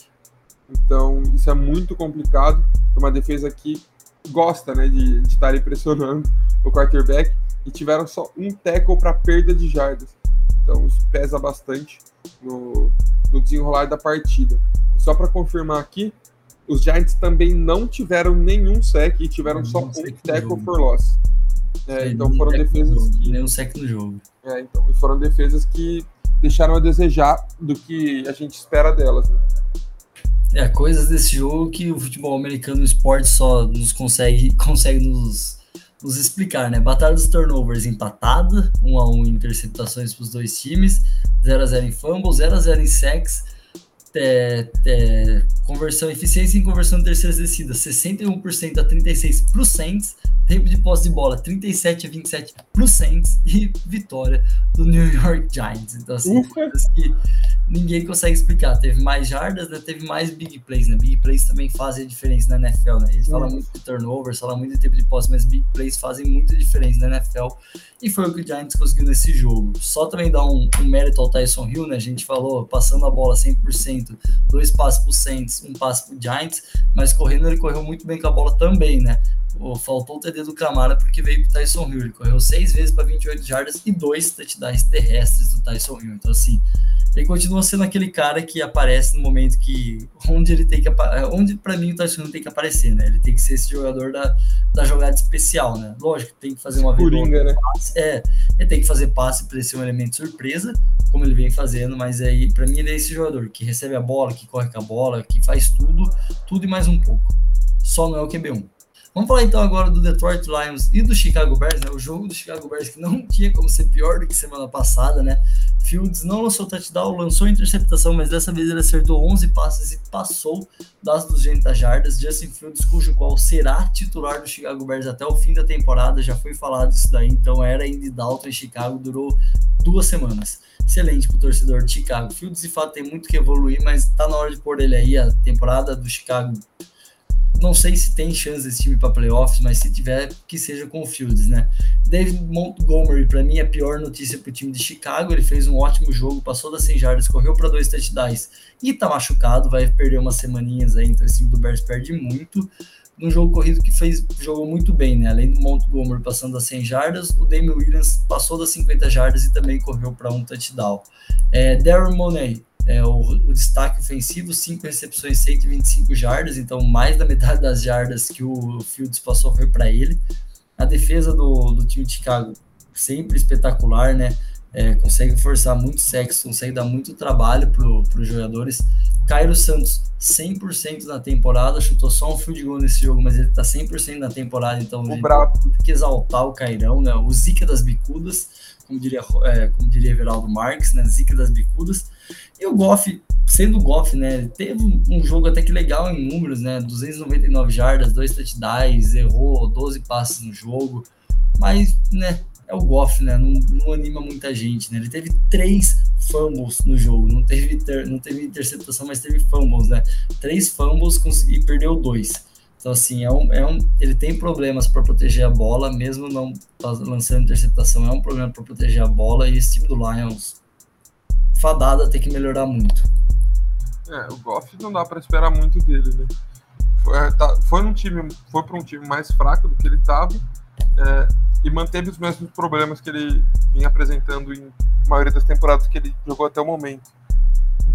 Speaker 2: Então, isso é muito complicado para uma defesa que gosta né, de estar impressionando o quarterback e tiveram só um tackle para perda de jardas. Então isso pesa bastante no, no desenrolar da partida. Só para confirmar aqui, os Giants também não tiveram nenhum sec e tiveram só um tackle for loss. É, então foram defesas que.
Speaker 1: Nenhum sec no jogo.
Speaker 2: É, então, e foram defesas que deixaram a desejar do que a gente espera delas. Né?
Speaker 1: É, coisas desse jogo que o futebol americano, o esporte só nos consegue, consegue nos nos explicar, né? Batalha dos turnovers empatada, 1 a 1 em interceptações para os dois times, 0 a 0 em fumble, 0 a 0 em sacks, é, é, conversão, eficiência em conversão de terceiras descidas, 61% a 36% para Saints, tempo de posse de bola 37 a 27 para Saints e vitória do New York Giants. Então, assim, coisas que ninguém consegue explicar. Teve mais jardas, né? teve mais big plays, né? Big plays também fazem diferença na NFL, né? Eles falam muito de turnovers, falam muito de tempo de posse, mas big plays fazem muita diferença na NFL. E foi o que o Giants conseguiu nesse jogo. Só também dar um, um mérito ao Tyson Hill, né? A gente falou, passando a bola 100%, dois passes pro Saints, um passe pro Giants, mas correndo ele correu muito bem com a bola também, né? Faltou o TD do Camara porque veio pro Tyson Hill. Ele correu seis vezes para 28 jardas e dois touchdowns terrestres do Tyson Hill. Então, assim, ele continua sendo aquele cara que aparece no momento que onde ele tem que onde para mim o Tyson Hill tem que aparecer, né? Ele tem que ser esse jogador da, da jogada especial, né? Lógico, tem que fazer uma
Speaker 2: Coringa, né?
Speaker 1: Passe, é, ele tem que fazer passe para ser um elemento surpresa, como ele vem fazendo, mas aí para mim ele é esse jogador que recebe a bola, que corre com a bola, que faz tudo, tudo e mais um pouco. Só não é o QB1. Vamos falar então agora do Detroit Lions e do Chicago Bears, né? O jogo do Chicago Bears que não tinha como ser pior do que semana passada, né? Fields não lançou touchdown, lançou interceptação, mas dessa vez ele acertou 11 passes e passou das 200 jardas. Justin Fields, cujo qual será titular do Chicago Bears até o fim da temporada, já foi falado isso daí, então era Andy Dalton em Chicago, durou duas semanas. Excelente para o torcedor de Chicago. Fields de fato tem muito que evoluir, mas está na hora de pôr ele aí. A temporada do Chicago não sei se tem chance desse time para playoffs, mas se tiver, que seja com o Fields, né? David Montgomery, para mim, é a pior notícia para o time de Chicago. Ele fez um ótimo jogo, passou das 100 jardas, correu para dois touchdowns e tá machucado, vai perder umas semaninhas aí, então esse time do Bears perde muito. Um jogo corrido que fez jogou muito bem, né? Além do Montgomery passando das 100 jardas, o Damian Williams passou das 50 jardas e também correu para um touchdown. É, Darren Monet é, o, o, destaque ofensivo, 5 recepções, 125 jardas, então mais da metade das jardas que o Fields passou foi para ele. A defesa do, do time de Chicago, sempre espetacular, né? É, consegue forçar muito sexo, consegue dar muito trabalho para os jogadores. Cairo Santos, 100% na temporada, chutou só um field goal nesse jogo, mas ele está 100% na temporada, então
Speaker 2: o bravo.
Speaker 1: tem que exaltar o Cairão, né? O Zica das bicudas, como diria, é, como diria Everaldo Marques, né? Zica das bicudas. E o Goff, sendo o Goff, né? Teve um jogo até que legal em números, né? 299 jardas, dois touchdowns, errou 12 passes no jogo, mas, né? É o Goff, né? Não, não anima muita gente, né? Ele teve três fumbles no jogo, não teve, ter, não teve interceptação, mas teve fumbles, né? Três fumbles e perdeu dois. Então, assim, é um, é um, ele tem problemas para proteger a bola, mesmo não lançando interceptação, é um problema para proteger a bola. E esse time do Lions, fadada, tem que melhorar muito.
Speaker 2: É, o Goff não dá para esperar muito dele, né? Foi, tá, foi, um time, foi para um time mais fraco do que ele estava é, e manteve os mesmos problemas que ele vinha apresentando em maioria das temporadas que ele jogou até o momento.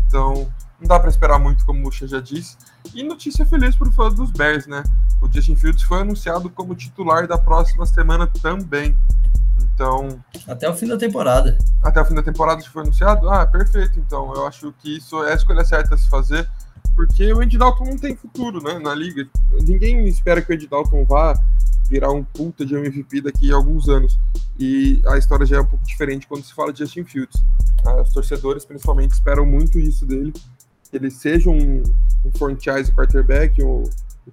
Speaker 2: Então, não dá para esperar muito, como o Buxa já disse. E notícia feliz para o fã dos Bears, né? O Justin Fields foi anunciado como titular da próxima semana também. Então.
Speaker 1: Até o fim da temporada.
Speaker 2: Até o fim da temporada foi anunciado? Ah, perfeito. Então, eu acho que isso é a escolha certa a se fazer, porque o Andy Dalton não tem futuro, né? Na liga. Ninguém espera que o Andy Dalton vá virar um puta de MVP daqui a alguns anos. E a história já é um pouco diferente quando se fala de Justin Fields. Ah, os torcedores, principalmente, esperam muito isso dele que ele seja um, um franchise quarterback, o,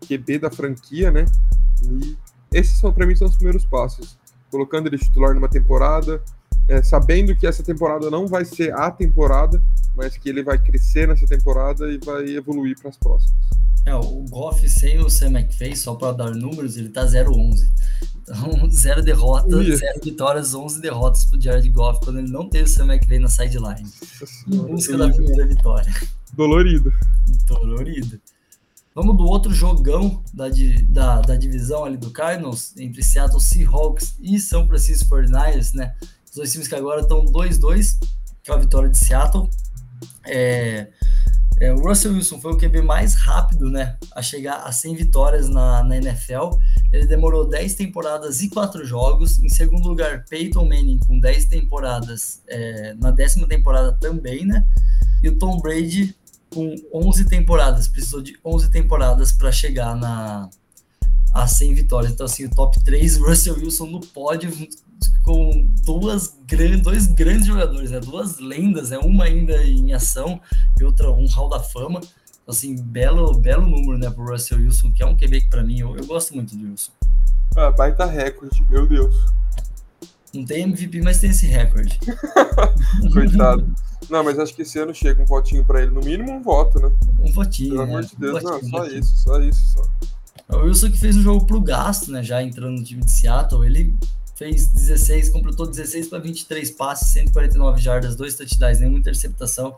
Speaker 2: QB da franquia, né? E esses para mim, são os primeiros passos. Colocando ele titular numa temporada, é, sabendo que essa temporada não vai ser a temporada, mas que ele vai crescer nessa temporada e vai evoluir para as próximas.
Speaker 1: É, o Goff sem o Sam McVay, só para dar números, ele tá 0-11. Então, zero derrotas, zero vitórias, 11 derrotas pro Jared Goff, quando ele não teve o Sam McVay na sideline. Em busca da primeira vitória.
Speaker 2: Dolorido.
Speaker 1: Dolorido. Vamos do outro jogão da, da, da divisão ali do Cardinals, entre Seattle Seahawks e São Francisco 49ers, né? Os dois times que agora estão 2-2, com é a vitória de Seattle. É, é, o Russell Wilson foi o QB mais rápido, né, a chegar a 100 vitórias na, na NFL. Ele demorou 10 temporadas e 4 jogos. Em segundo lugar, Peyton Manning com 10 temporadas, é, na décima temporada também, né? E o Tom Brady com 11 temporadas, precisou de 11 temporadas para chegar na a 100 vitórias. Então, assim, o top 3, Russell Wilson no pódio, com duas dois grandes jogadores, né? duas lendas, né? uma ainda em ação e outra um hall da fama. Então, assim, belo, belo número né, para o Russell Wilson, que é um QB que para mim eu, eu gosto muito do Wilson.
Speaker 2: Ah, baita recorde, meu Deus.
Speaker 1: Não tem MVP, mas tem esse recorde.
Speaker 2: Coitado. Não, mas acho que esse ano chega um votinho para ele. No mínimo um voto, né?
Speaker 1: Um votinho.
Speaker 2: Pelo
Speaker 1: né?
Speaker 2: amor de Deus,
Speaker 1: um
Speaker 2: não,
Speaker 1: votinho,
Speaker 2: só
Speaker 1: um
Speaker 2: isso, só isso, só.
Speaker 1: É o Wilson que fez um jogo pro gasto, né? Já entrando no time de Seattle. Ele fez 16, completou 16 para 23 passes, 149 jardas, dois touchdowns, nenhuma interceptação.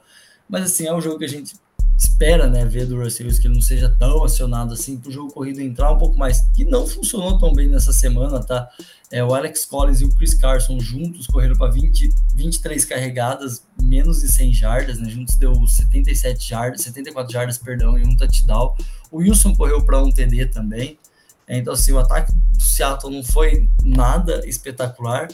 Speaker 1: Mas assim, é um jogo que a gente espera, né, ver do Russell Wilson que ele não seja tão acionado assim para o jogo corrido entrar um pouco mais, que não funcionou tão bem nessa semana, tá? É, o Alex Collins e o Chris Carson juntos correram para 20, 23 carregadas, menos de 100 jardas, né? Juntos deu 77 jardas, 74 jardas, perdão, e um touchdown. O Wilson correu para um TD também. Então, assim, o ataque do Seattle não foi nada espetacular,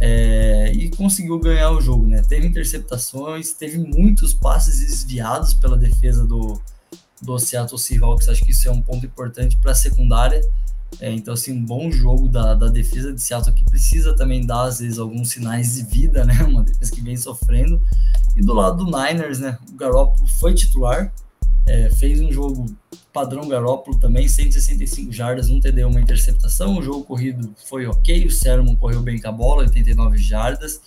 Speaker 1: é, e conseguiu ganhar o jogo, né? Teve interceptações, teve muitos passes desviados pela defesa do, do Seattle Seahawks. Acho que isso é um ponto importante para a secundária. É, então, assim, um bom jogo da, da defesa de Seattle que precisa também dar, às vezes, alguns sinais de vida, né? Uma defesa que vem sofrendo. E do lado do Niners, né? O Garoppolo foi titular, é, fez um jogo padrão Garoppolo também, 165 jardas, um TD, uma interceptação. O jogo corrido foi ok, o Sermon correu bem com a bola, 89 jardas.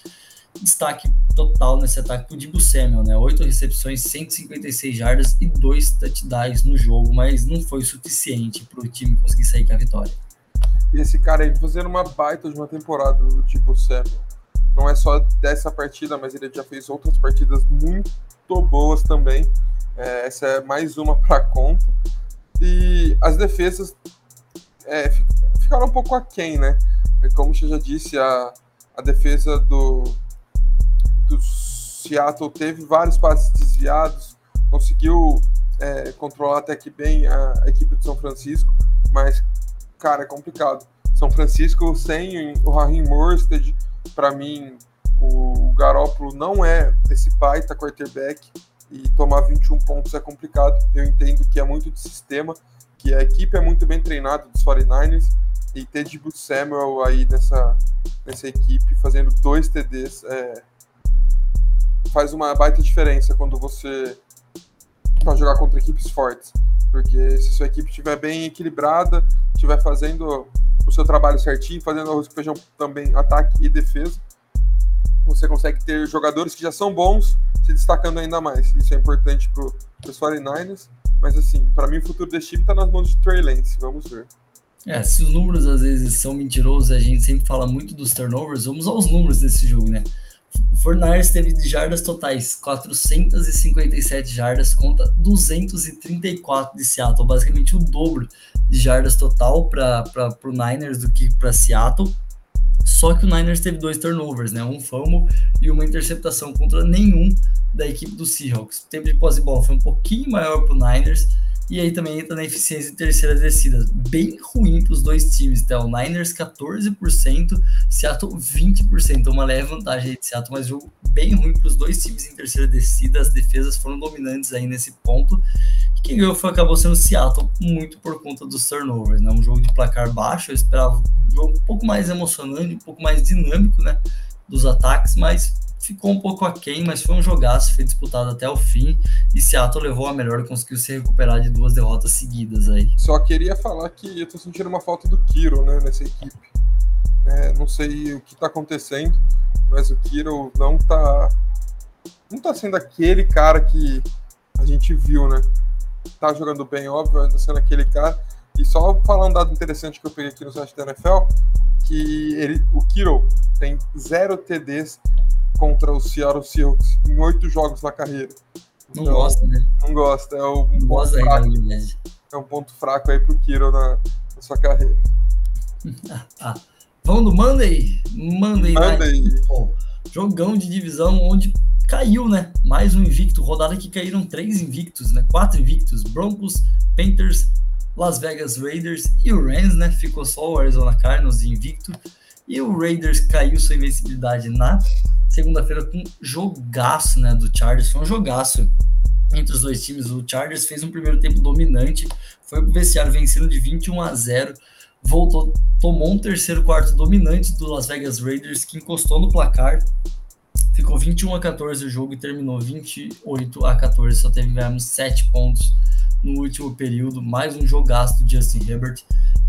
Speaker 1: Destaque total nesse ataque pro Dibu Samuel, né? Oito recepções, 156 jardas e dois touchdowns no jogo, mas não foi suficiente para o time conseguir sair com a vitória.
Speaker 2: E esse cara aí fazendo uma baita de uma temporada do Dibu Samuel. Não é só dessa partida, mas ele já fez outras partidas muito boas também. É, essa é mais uma para conta. E as defesas é, ficaram um pouco aquém, né? Como você já disse, a, a defesa do, do Seattle teve vários passes desviados, conseguiu é, controlar até que bem a, a, equipe de São Francisco, mas, cara, é complicado. São Francisco sem o Raheem Morstead, para mim, o, o Garópolo não é esse baita quarterback, e tomar 21 pontos é complicado. Eu entendo que é muito de sistema, que a equipe é muito bem treinada dos 49ers e ter Dibu Samuel aí nessa, nessa equipe fazendo dois TDs é, faz uma baita diferença quando você vai jogar contra equipes fortes. Porque se sua equipe estiver bem equilibrada, estiver fazendo o seu trabalho certinho, fazendo arroz com feijão também ataque e defesa, você consegue ter jogadores que já são bons se destacando ainda mais. Isso é importante para os 49ers. Mas, assim, para mim, o futuro desse time está nas mãos de Trey Lance. Vamos ver.
Speaker 1: É, se os números às vezes são mentirosos, a gente sempre fala muito dos turnovers, vamos aos números desse jogo, né? O Fornares teve de jardas totais 457 jardas contra 234 de Seattle, basicamente o dobro de jardas total para o Niners do que para Seattle. Só que o Niners teve dois turnovers, né? Um fumble e uma interceptação contra nenhum da equipe do Seahawks. O tempo de posse de bola foi um pouquinho maior para o Niners. E aí também entra na eficiência de terceira descida. Bem ruim para os dois times, tá? O Niners 14%, Seattle 20%. Uma leve vantagem de Seattle, mas jogo bem ruim para os dois times em terceira descida. As defesas foram dominantes aí nesse ponto. E quem ganhou foi, acabou sendo Seattle, muito por conta dos turnovers, né? Um jogo de placar baixo, eu esperava um jogo um pouco mais emocionante, um pouco mais dinâmico, né? Dos ataques, mas ficou um pouco aquém, mas foi um jogaço, foi disputado até o fim e Seattle levou a melhor e conseguiu se recuperar de duas derrotas seguidas aí.
Speaker 2: Só queria falar que eu tô sentindo uma falta do Kiro, né, nessa equipe. É, não sei o que tá acontecendo, mas o Kiro não tá não tá sendo aquele cara que a gente viu, né? Tá jogando bem, óbvio, mas tá sendo aquele cara. E só falar um dado interessante que eu peguei aqui no site da NFL, que ele, o Kiro tem zero TDs contra o Seattle Seahawks em oito jogos na carreira.
Speaker 1: Então, não gosta, né?
Speaker 2: Não gosta. É um, não ponto, fraco, é um ponto fraco aí pro Kiro na, na sua carreira.
Speaker 1: ah, vamos no Monday? Monday, Monday. jogão de divisão onde caiu, né? Mais um invicto. Rodada que caíram três invictos, né? Quatro invictos. Broncos, Panthers, Las Vegas Raiders e o Rams, né? Ficou só o Arizona Cardinals invicto. E o Raiders caiu sua invencibilidade na segunda-feira com um jogaço, né, do Chargers, foi um jogaço entre os dois times. O Chargers fez um primeiro tempo dominante, foi pro vestiário vencendo de 21 a 0, voltou, tomou um terceiro quarto dominante do Las Vegas Raiders que encostou no placar. Ficou 21 a 14 o jogo e terminou 28 a 14, só tivemos 7 pontos no último período, mais um jogaço do Justin Herbert.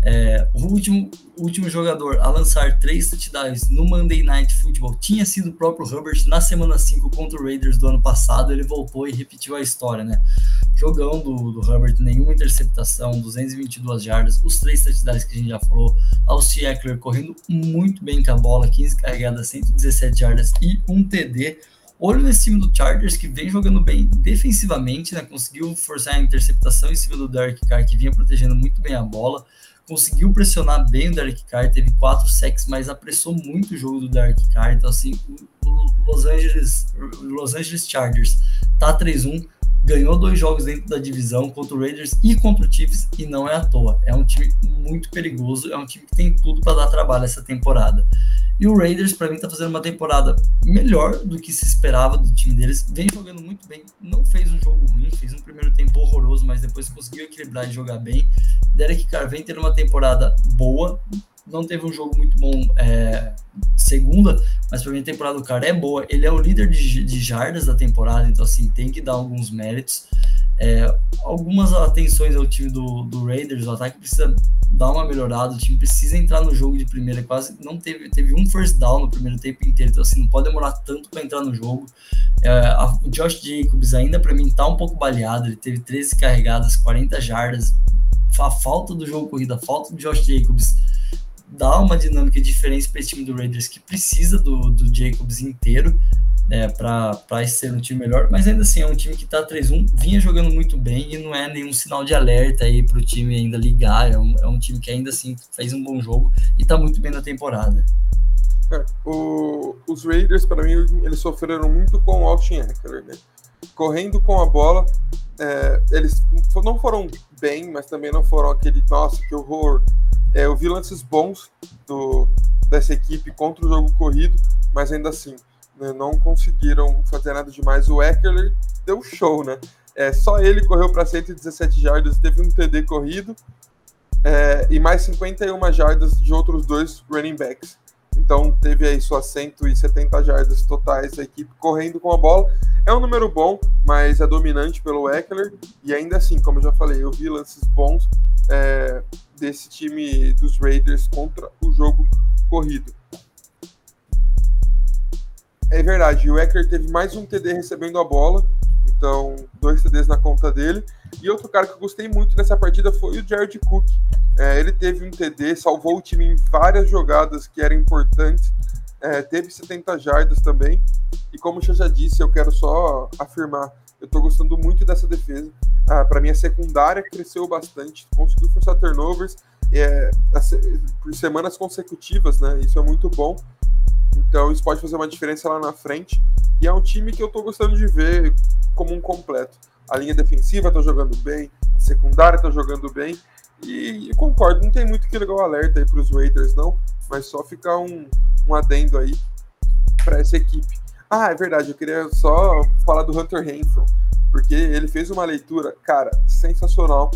Speaker 1: É, o último, último jogador a lançar três touchdowns no Monday Night Football tinha sido o próprio Herbert na semana 5 contra o Raiders do ano passado. Ele voltou e repetiu a história, né? Jogão do, do Herbert, nenhuma interceptação, 222 jardas, os três touchdowns que a gente já falou. Alci Eckler correndo muito bem com a bola, 15 carregadas, 117 jardas e um TD. Olho nesse time do Chargers que vem jogando bem defensivamente, né? Conseguiu forçar a interceptação em cima do Derek Carr, que vinha protegendo muito bem a bola conseguiu pressionar bem o Derek Carr, teve quatro sacks, mas apressou muito o jogo do Derek Carr. Então, assim, o Los Angeles, Los Angeles Chargers tá 3-1, ganhou dois jogos dentro da divisão contra o Raiders e contra o Chiefs, e não é à toa. É um time muito perigoso, é um time que tem tudo para dar trabalho essa temporada. E o Raiders, para mim, tá fazendo uma temporada melhor do que se esperava do time deles. Vem jogando muito bem, não fez um jogo ruim, fez um primeiro tempo horroroso, mas depois conseguiu equilibrar e jogar bem. Derek Carr vem tendo uma temporada boa, não teve um jogo muito bom é, segunda, mas para mim a temporada do cara é boa. Ele é o líder de, de jardas da temporada, então assim, tem que dar alguns méritos. É, algumas atenções ao time do, do Raiders, o ataque precisa dar uma melhorada, o time precisa entrar no jogo de primeira, quase não teve, teve um first down no primeiro tempo inteiro, então assim, não pode demorar tanto para entrar no jogo. É, a, o Josh Jacobs ainda para mim tá um pouco baleado, ele teve 13 carregadas, 40 jardas, a falta do jogo corrida, a falta do Josh Jacobs dá uma dinâmica diferente para esse time do Raiders que precisa do, do Jacobs inteiro é, para ser um time melhor, mas ainda assim é um time que está 3-1, vinha jogando muito bem e não é nenhum sinal de alerta aí para o time ainda ligar. É um, é um time que ainda assim fez um bom jogo e está muito bem na temporada.
Speaker 2: É, o, os Raiders, para mim, eles sofreram muito com o Austin Eckler, né? Correndo com a bola, é, eles não foram bem, mas também não foram aquele, nossa, que horror, é, eu vi lances bons do, dessa equipe contra o jogo corrido, mas ainda assim, né, não conseguiram fazer nada demais. O Eckler deu show, né? É, só ele correu para 117 jardas, teve um TD corrido é, e mais 51 jardas de outros dois running backs. Então teve aí suas 170 jardas totais a equipe correndo com a bola. É um número bom, mas é dominante pelo Eckler. E ainda assim, como eu já falei, eu vi lances bons é, desse time dos Raiders contra o jogo corrido. É verdade, o Eckler teve mais um TD recebendo a bola, então dois TDs na conta dele. E outro cara que eu gostei muito nessa partida foi o Jared Cook. É, ele teve um TD, salvou o time em várias jogadas que eram importantes. É, teve 70 jardas também. E como eu já disse, eu quero só afirmar, eu estou gostando muito dessa defesa. Ah, para mim, a secundária cresceu bastante, conseguiu forçar turnovers é, por semanas consecutivas, né? Isso é muito bom. Então, isso pode fazer uma diferença lá na frente. E é um time que eu estou gostando de ver como um completo. A linha defensiva está jogando bem, a secundária está jogando bem. E, e, concordo, não tem muito que ligar o alerta aí para os Raiders, não, mas só ficar um, um adendo aí para essa equipe. Ah, é verdade, eu queria só falar do Hunter Renfro, porque ele fez uma leitura, cara, sensacional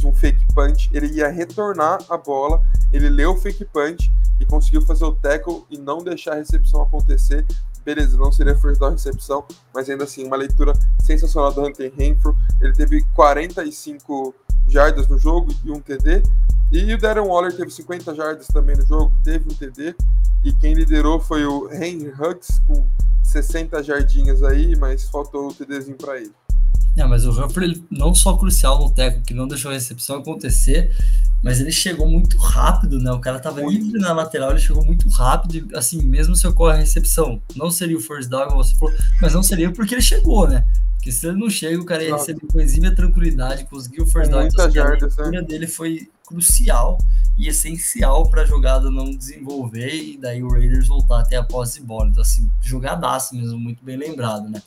Speaker 2: de um fake punch. Ele ia retornar a bola, ele leu o fake punch e conseguiu fazer o tackle e não deixar a recepção acontecer. Beleza, não seria first down recepção, mas ainda assim, uma leitura sensacional do Hunter Renfro. Ele teve 45 jardas no jogo e um TD. E o Darren Waller teve 50 jardas também no jogo, teve um TD. E quem liderou foi o Henry Huggs com 60 jardinhas aí, mas faltou o TDzinho para ele.
Speaker 1: É, mas o Humphrey não só crucial no teco, que não deixou a recepção acontecer, mas ele chegou muito rápido, né? O cara tava livre na lateral, ele chegou muito rápido, assim, mesmo se ocorre a recepção, não seria o first down, você falou, mas não seria porque ele chegou, né? Porque se ele não chega, o cara ia receber com exímia tranquilidade, conseguiu o first down. Então, a né? dele foi crucial e essencial para a jogada não desenvolver e daí o Raiders voltar até a posse de bola. Então, assim, jogadaço mesmo, muito bem lembrado, né?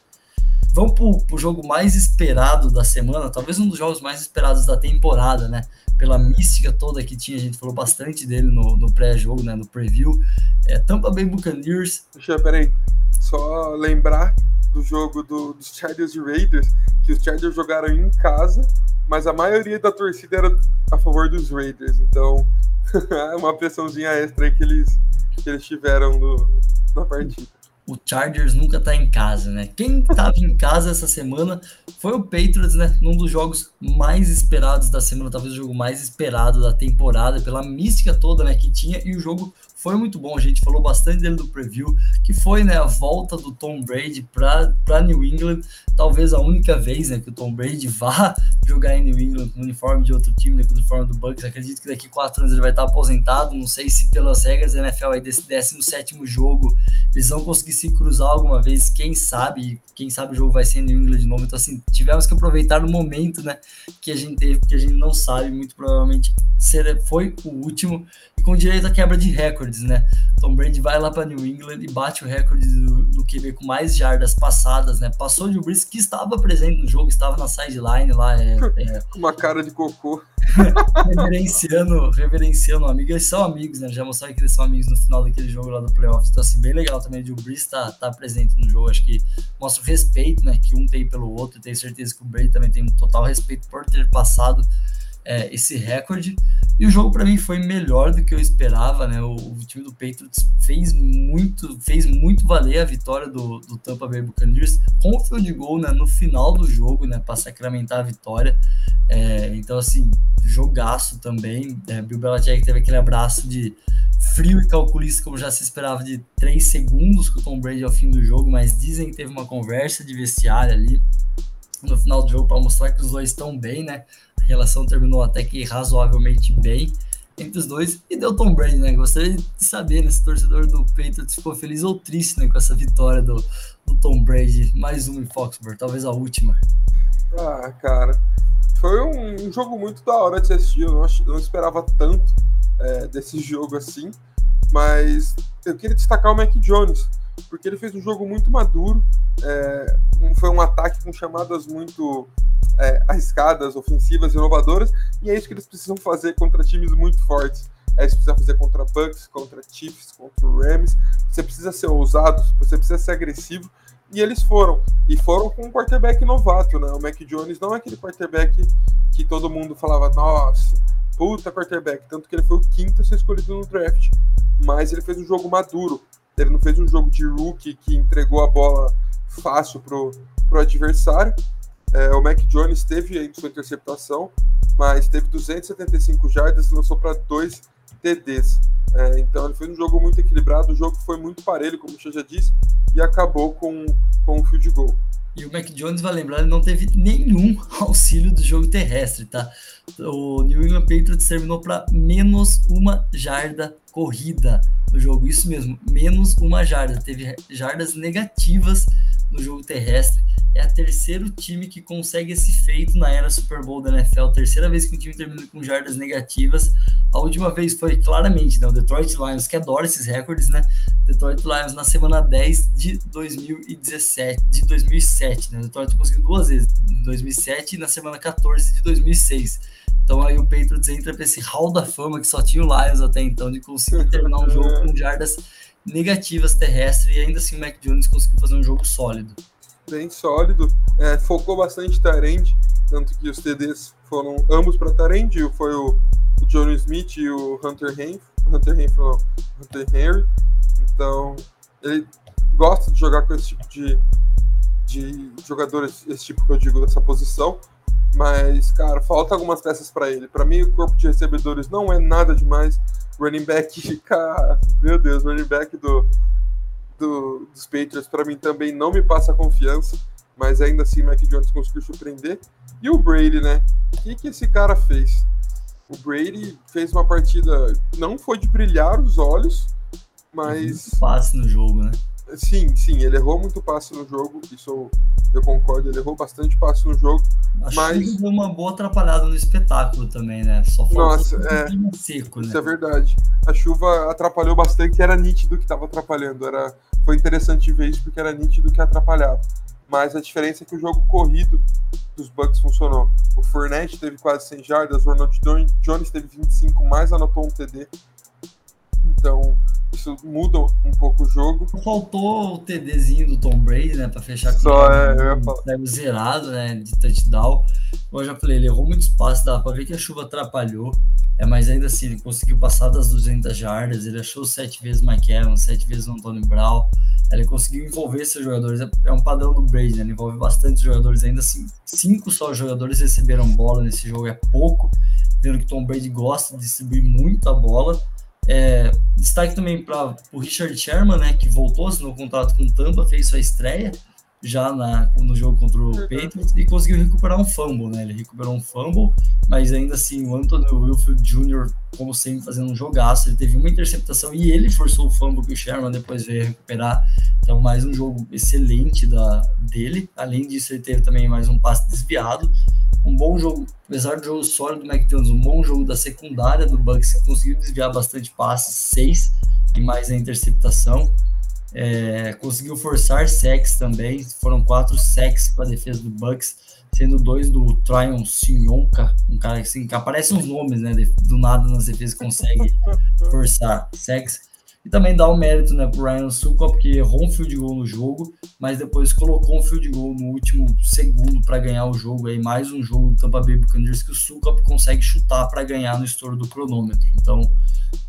Speaker 1: Vamos pro, pro jogo mais esperado da semana, talvez um dos jogos mais esperados da temporada, né? Pela mística toda que tinha, a gente falou bastante dele no, no pré-jogo, né? No preview. É, Tampa Bay Buccaneers.
Speaker 2: Deixa eu, peraí, só lembrar do jogo do, dos Chargers e Raiders, que os Chargers jogaram em casa, mas a maioria da torcida era a favor dos Raiders, então é uma pressãozinha extra aí que eles, que eles tiveram no, na partida
Speaker 1: o Chargers nunca tá em casa, né? Quem tava em casa essa semana foi o Patriots, né? Num dos jogos mais esperados da semana, talvez o jogo mais esperado da temporada, pela mística toda, né, que tinha, e o jogo foi muito bom. A gente falou bastante dele do preview, que foi né, a volta do Tom Brady para New England. Talvez a única vez né, que o Tom Brady vá jogar em New England com o uniforme de outro time, né, com o uniforme do Bucks. Acredito que daqui quatro anos ele vai estar aposentado. Não sei se pelas regras da NFL aí desse 17 jogo eles vão conseguir se cruzar alguma vez. Quem sabe? Quem sabe o jogo vai ser em New England de novo. Então, assim, tivemos que aproveitar o momento né, que a gente teve, porque a gente não sabe, muito provavelmente foi o último com direito à quebra de recordes, né? Tom Brady vai lá para New England e bate o recorde do, do QB com mais jardas passadas, né? Passou de Brees, que estava presente no jogo, estava na sideline lá. É,
Speaker 2: é... Uma cara de cocô.
Speaker 1: reverenciando, reverenciando amigos. Eles são amigos, né? Já mostraram que eles são amigos no final daquele jogo lá do playoffs. Então, assim, bem legal também de o Breeze estar tá, tá presente no jogo. Acho que mostra o respeito, né? Que um tem pelo outro. Tenho certeza que o Brady também tem um total respeito por ter passado é, esse recorde. E o jogo para mim foi melhor do que eu esperava, né? O, o, time do Patriots fez muito, fez muito valer a vitória do, do Tampa Bay Buccaneers com o field goal né, no final do jogo, né? Para sacramentar a vitória. É, então, assim, jogaço também. É, Bill Belichick teve aquele abraço de frio e calculista, como já se esperava, de 3 segundos com o Tom Brady ao fim do jogo, mas dizem que teve uma conversa de vestiário ali no final do jogo para mostrar que os dois estão bem, né? A relação terminou até que razoavelmente bem entre os dois e deu Tom Brady, né? Gostaria de saber né, se o torcedor do Patriots ficou feliz ou triste né, com essa vitória do, do Tom Brady. Mais uma em Foxborough, talvez a última.
Speaker 2: Ah, cara, foi um, um jogo muito da hora de assistir. Eu não, não esperava tanto é, desse jogo assim, mas eu queria destacar o Mac Jones, porque ele fez um jogo muito maduro. É, foi um ataque com chamadas muito é, arriscadas, ofensivas, inovadoras, e é isso que eles precisam fazer contra times muito fortes. É isso que precisa fazer contra Bucks, contra Chiefs, contra Rams. Você precisa ser ousado, você precisa ser agressivo, e eles foram. E foram com um quarterback novato, né? O Mac Jones não é aquele quarterback que todo mundo falava, nossa, puta quarterback. Tanto que ele foi o quinto a ser escolhido no draft. Mas ele fez um jogo maduro. Ele não fez um jogo de rookie que entregou a bola fácil pro, pro adversário. É, o Mac Jones teve aí sua interceptação, mas teve 275 jardas e lançou para dois TDs. É, então ele fez um jogo muito equilibrado, o jogo foi muito parelho, como você já disse, e acabou com, com o field goal.
Speaker 1: E o Mac Jones, vai lembrar, ele não teve nenhum auxílio do jogo terrestre, tá? O New England Patriots terminou para menos uma jarda corrida no jogo. Isso mesmo, menos uma jarda. Teve jardas negativas no jogo terrestre. É a terceiro time que consegue esse feito na era Super Bowl da NFL. Terceira vez que um time termina com jardas negativas. A última vez foi claramente né, o Detroit Lions, que adora esses recordes, né? Detroit Lions na semana 10 de 2017, de 2007, né? O Detroit conseguiu duas vezes, em 2007 e na semana 14 de 2006. Então aí o Patriots entra para esse hall da fama que só tinha o Lions até então de conseguir terminar um jogo com jardas negativas terrestres e ainda assim o Mac Jones conseguiu fazer um jogo sólido.
Speaker 2: Bem sólido, é, focou bastante Tarend, tanto que os TDs foram ambos para Tarend, foi o, o Smith e o Hunter Henry, Hunter Henry, não, Hunter Henry, então ele gosta de jogar com esse tipo de, de jogadores, esse tipo que eu digo dessa posição, mas, cara, falta algumas peças para ele. Para mim, o corpo de recebedores não é nada demais running back, cara, meu Deus, running back do, do dos Patriots para mim também não me passa confiança, mas ainda assim Mac Jones conseguiu surpreender. E o Brady, né? O que, que esse cara fez? O Brady fez uma partida, não foi de brilhar os olhos, mas.
Speaker 1: Passe no jogo, né?
Speaker 2: Sim, sim, ele errou muito passe no jogo, isso eu, eu concordo, ele errou bastante passe no jogo.
Speaker 1: Acho
Speaker 2: mas...
Speaker 1: que deu uma boa atrapalhada no espetáculo também, né? Só
Speaker 2: Nossa, é,
Speaker 1: seco,
Speaker 2: isso
Speaker 1: né?
Speaker 2: é verdade. A chuva atrapalhou bastante, era nítido que estava atrapalhando. Era, foi interessante ver isso porque era nítido que atrapalhava. Mas a diferença é que o jogo corrido dos Bucks funcionou. O Fournette teve quase 100 jardas, o Ronald Jones teve 25, mais anotou um TD. Então, isso muda um pouco o jogo.
Speaker 1: Faltou o TDzinho do Tom Brady, né, para fechar com
Speaker 2: Só, é, eu ia falar.
Speaker 1: um zerado, né, de touchdown. Como eu já falei, ele errou muito espaço, dá para ver que a chuva atrapalhou. É, mas ainda assim, ele conseguiu passar das 200 jardas, ele achou sete vezes o Mike Evans, sete vezes o Antônio Brown. Ele conseguiu envolver seus jogadores, é, é um padrão do Brady, né? ele envolve bastante jogadores, ainda assim, cinco só jogadores receberam bola nesse jogo, é pouco, vendo que Tom Brady gosta de distribuir muito a bola. É, destaque também para o Richard Sherman, né, que voltou, assinou contrato com o Tampa, fez sua estreia já na, no jogo contra o uhum. Patriots e conseguiu recuperar um fumble, né? Ele recuperou um fumble, mas ainda assim o Anthony Wilfield Jr., como sempre, fazendo um jogaço. Ele teve uma interceptação e ele forçou o fumble que o Sherman depois veio recuperar. Então, mais um jogo excelente da, dele. Além disso, ele teve também mais um passe desviado um bom jogo, apesar do jogo sólido do McDonald's, um bom jogo da secundária do Bucks, que conseguiu desviar bastante passes, seis, e mais a interceptação. É, conseguiu forçar sacks também, foram quatro sacks para a defesa do Bucks, sendo dois do Tryon Sinhonka, um cara assim, que aparece uns nomes, né, do nada nas defesas consegue forçar sacks. E também dá o mérito né, para o Ryan Sukop, que errou um field goal no jogo, mas depois colocou um field goal no último segundo para ganhar o jogo. Aí mais um jogo do Tampa Bay Buccaneers que o Sukop consegue chutar para ganhar no estouro do cronômetro. Então,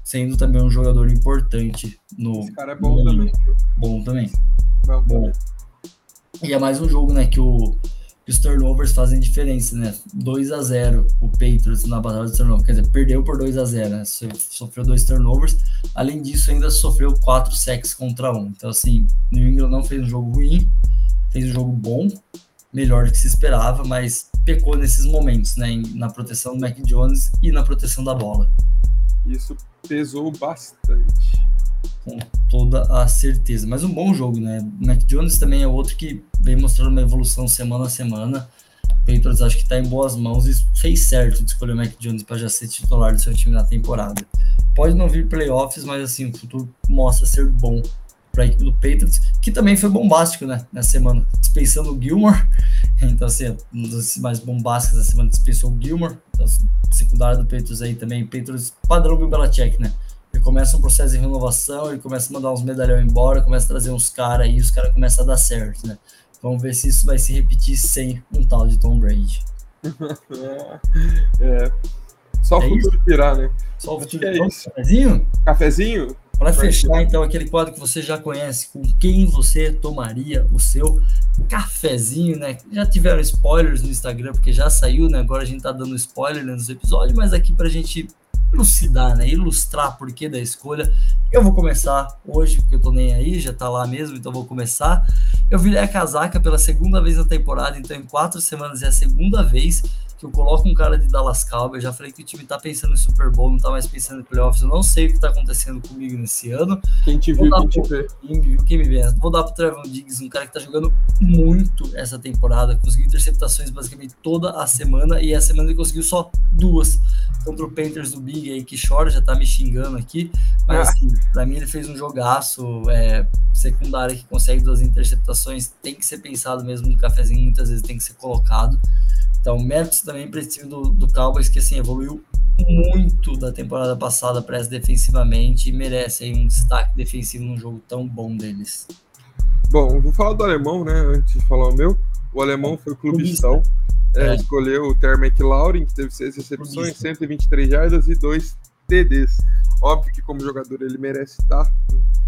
Speaker 1: sendo também um jogador importante no.
Speaker 2: Esse cara é bom no também.
Speaker 1: Bom também. Bom, bom. E é mais um jogo né, que o os turnovers fazem diferença, né? 2 a 0 o Patriots na batalha de turnovers, quer dizer, perdeu por 2 a 0 né? Sofreu dois turnovers. Além disso, ainda sofreu quatro sacks contra um. Então, assim, New England não fez um jogo ruim, fez um jogo bom, melhor do que se esperava, mas pecou nesses momentos, né? Na proteção do Mac Jones e na proteção da bola.
Speaker 2: Isso pesou bastante
Speaker 1: com toda a certeza. Mas um bom jogo, né? Mac Jones também é outro que vem mostrando uma evolução semana a semana. Patriots acho que está em boas mãos e fez certo de escolher o Mac Jones para já ser titular do seu time na temporada. Pode não vir playoffs, mas assim, o futuro mostra ser bom para a equipe do Patriots, que também foi bombástico, né? Na semana, dispensando o Gilmore. Então, assim, um dos mais bombásticos da semana dispensou o Gilmore. Então, secundário do Patriots aí também, Patriots padrão Bill Belichick, né? Começa um processo de renovação, ele começa a mandar uns medalhão embora, começa a trazer uns caras aí, os caras começam a dar certo, né? Vamos ver se isso vai se repetir sem um tal de Tom Brady.
Speaker 2: é. Só é o futuro tirar, né?
Speaker 1: Só o futuro é isso. Cafezinho?
Speaker 2: Cafezinho?
Speaker 1: Para fechar, então, aquele quadro que você já conhece, com quem você tomaria o seu cafezinho, né? Já tiveram spoilers no Instagram, porque já saiu, né? Agora a gente tá dando spoiler nos episódios, mas aqui pra gente elucidar, né? Ilustrar por que da escolha. Eu vou começar hoje, porque eu tô nem aí, já tá lá mesmo, então vou começar. Eu virei a casaca pela segunda vez na temporada, então em quatro semanas é a segunda vez que eu coloco um cara de Dallas Cowboys. Já falei que o time tá pensando em Super Bowl, não tá mais pensando em playoffs. Eu não sei o que tá acontecendo comigo nesse ano.
Speaker 2: Quem te viu, quem te vê.
Speaker 1: Quem me viu, quem me vê. Vou dar pro Trevor Diggs, um cara que tá jogando muito essa temporada. Conseguiu interceptações basicamente toda a semana e a semana ele conseguiu só duas contra o Panthers do Big aí que chora, já tá me xingando aqui. Mas ah. assim, pra mim ele fez um jogaço é, secundário que consegue duas interceptações. Tem que ser pensado mesmo no cafezinho, muitas vezes tem que ser colocado. Então, méritos também para esse time do, do Cowboys, que assim, evoluiu muito da temporada passada para defensivamente e merece aí um destaque defensivo num jogo tão bom deles.
Speaker 2: Bom, vou falar do alemão, né? Antes de falar o meu. O alemão foi o clubistão. É, é. Escolheu o Ter McLaurin, que teve seis recepções, clubista. 123 jardas e dois TDs. Óbvio que como jogador ele merece estar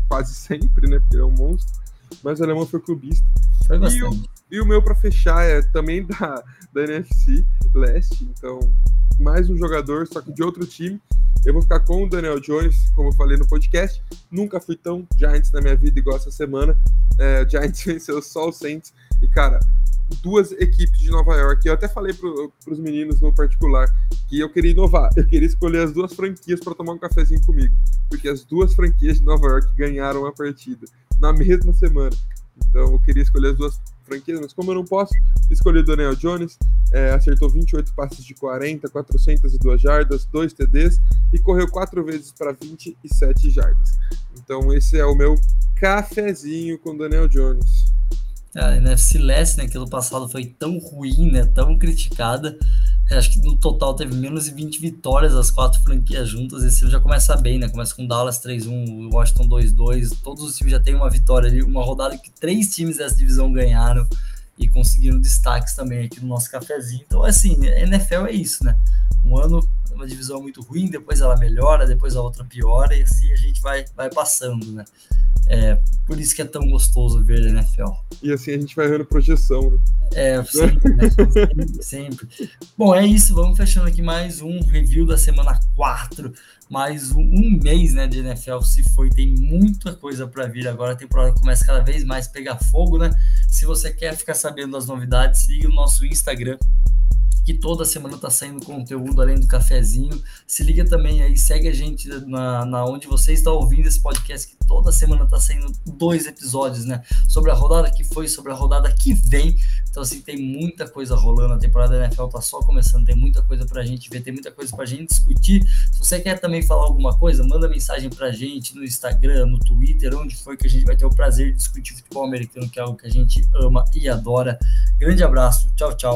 Speaker 2: quase sempre, né? Porque ele é um monstro. Mas o alemão foi clubista. Foi e, o, e o meu para fechar é também da, da NFC Leste. Então, mais um jogador, só que de outro time. Eu vou ficar com o Daniel Jones, como eu falei no podcast. Nunca fui tão Giants na minha vida igual essa semana. É, Giants venceu só o Saints. E, cara, duas equipes de Nova York. Eu até falei para os meninos no particular que eu queria inovar. Eu queria escolher as duas franquias para tomar um cafezinho comigo. Porque as duas franquias de Nova York ganharam a partida na mesma semana. Então eu queria escolher as duas franquias, mas como eu não posso, escolhi o Daniel Jones, é, acertou 28 passes de 40, 402 jardas, 2 TDs e correu 4 vezes para 27 jardas. Então esse é o meu cafezinho com Daniel Jones.
Speaker 1: A NFC Leste, né, que passado foi tão ruim, né, tão criticada, acho que no total teve menos de 20 vitórias as quatro franquias juntas. Esse ano já começa bem, né? Começa com Dallas 3-1, Washington 2-2. Todos os times já têm uma vitória ali. Uma rodada que três times dessa divisão ganharam e conseguiram destaques também aqui no nosso cafezinho. Então, assim, NFL é isso, né? Um ano uma divisão muito ruim, depois ela melhora, depois a outra piora, e assim a gente vai, vai passando, né? É, por isso que é tão gostoso ver a NFL.
Speaker 2: E assim a gente vai vendo projeção, né?
Speaker 1: É, sempre, né? sempre, sempre. Bom, é isso. Vamos fechando aqui mais um review da semana 4. Mais um, mês né, de NFL se foi. Tem muita coisa para vir agora. A temporada começa cada vez mais a pegar fogo, né? Se você quer ficar sabendo das novidades, siga o nosso Instagram, que toda semana tá saindo conteúdo além do cafezinho. Se liga também aí, segue a gente na, na onde você está ouvindo esse podcast, que toda semana tá saindo dois episódios, né? Sobre a rodada que foi, sobre a rodada que vem. Então, assim, tem muita coisa rolando. A temporada da NFL tá só começando, tem muita coisa pra gente ver, tem muita coisa pra gente discutir. Se você quer também falar alguma coisa, manda mensagem pra gente no Instagram, no Twitter, onde for que a gente vai ter o prazer de discutir futebol americano, que é algo que a gente ama e adora. Grande abraço, tchau, tchau.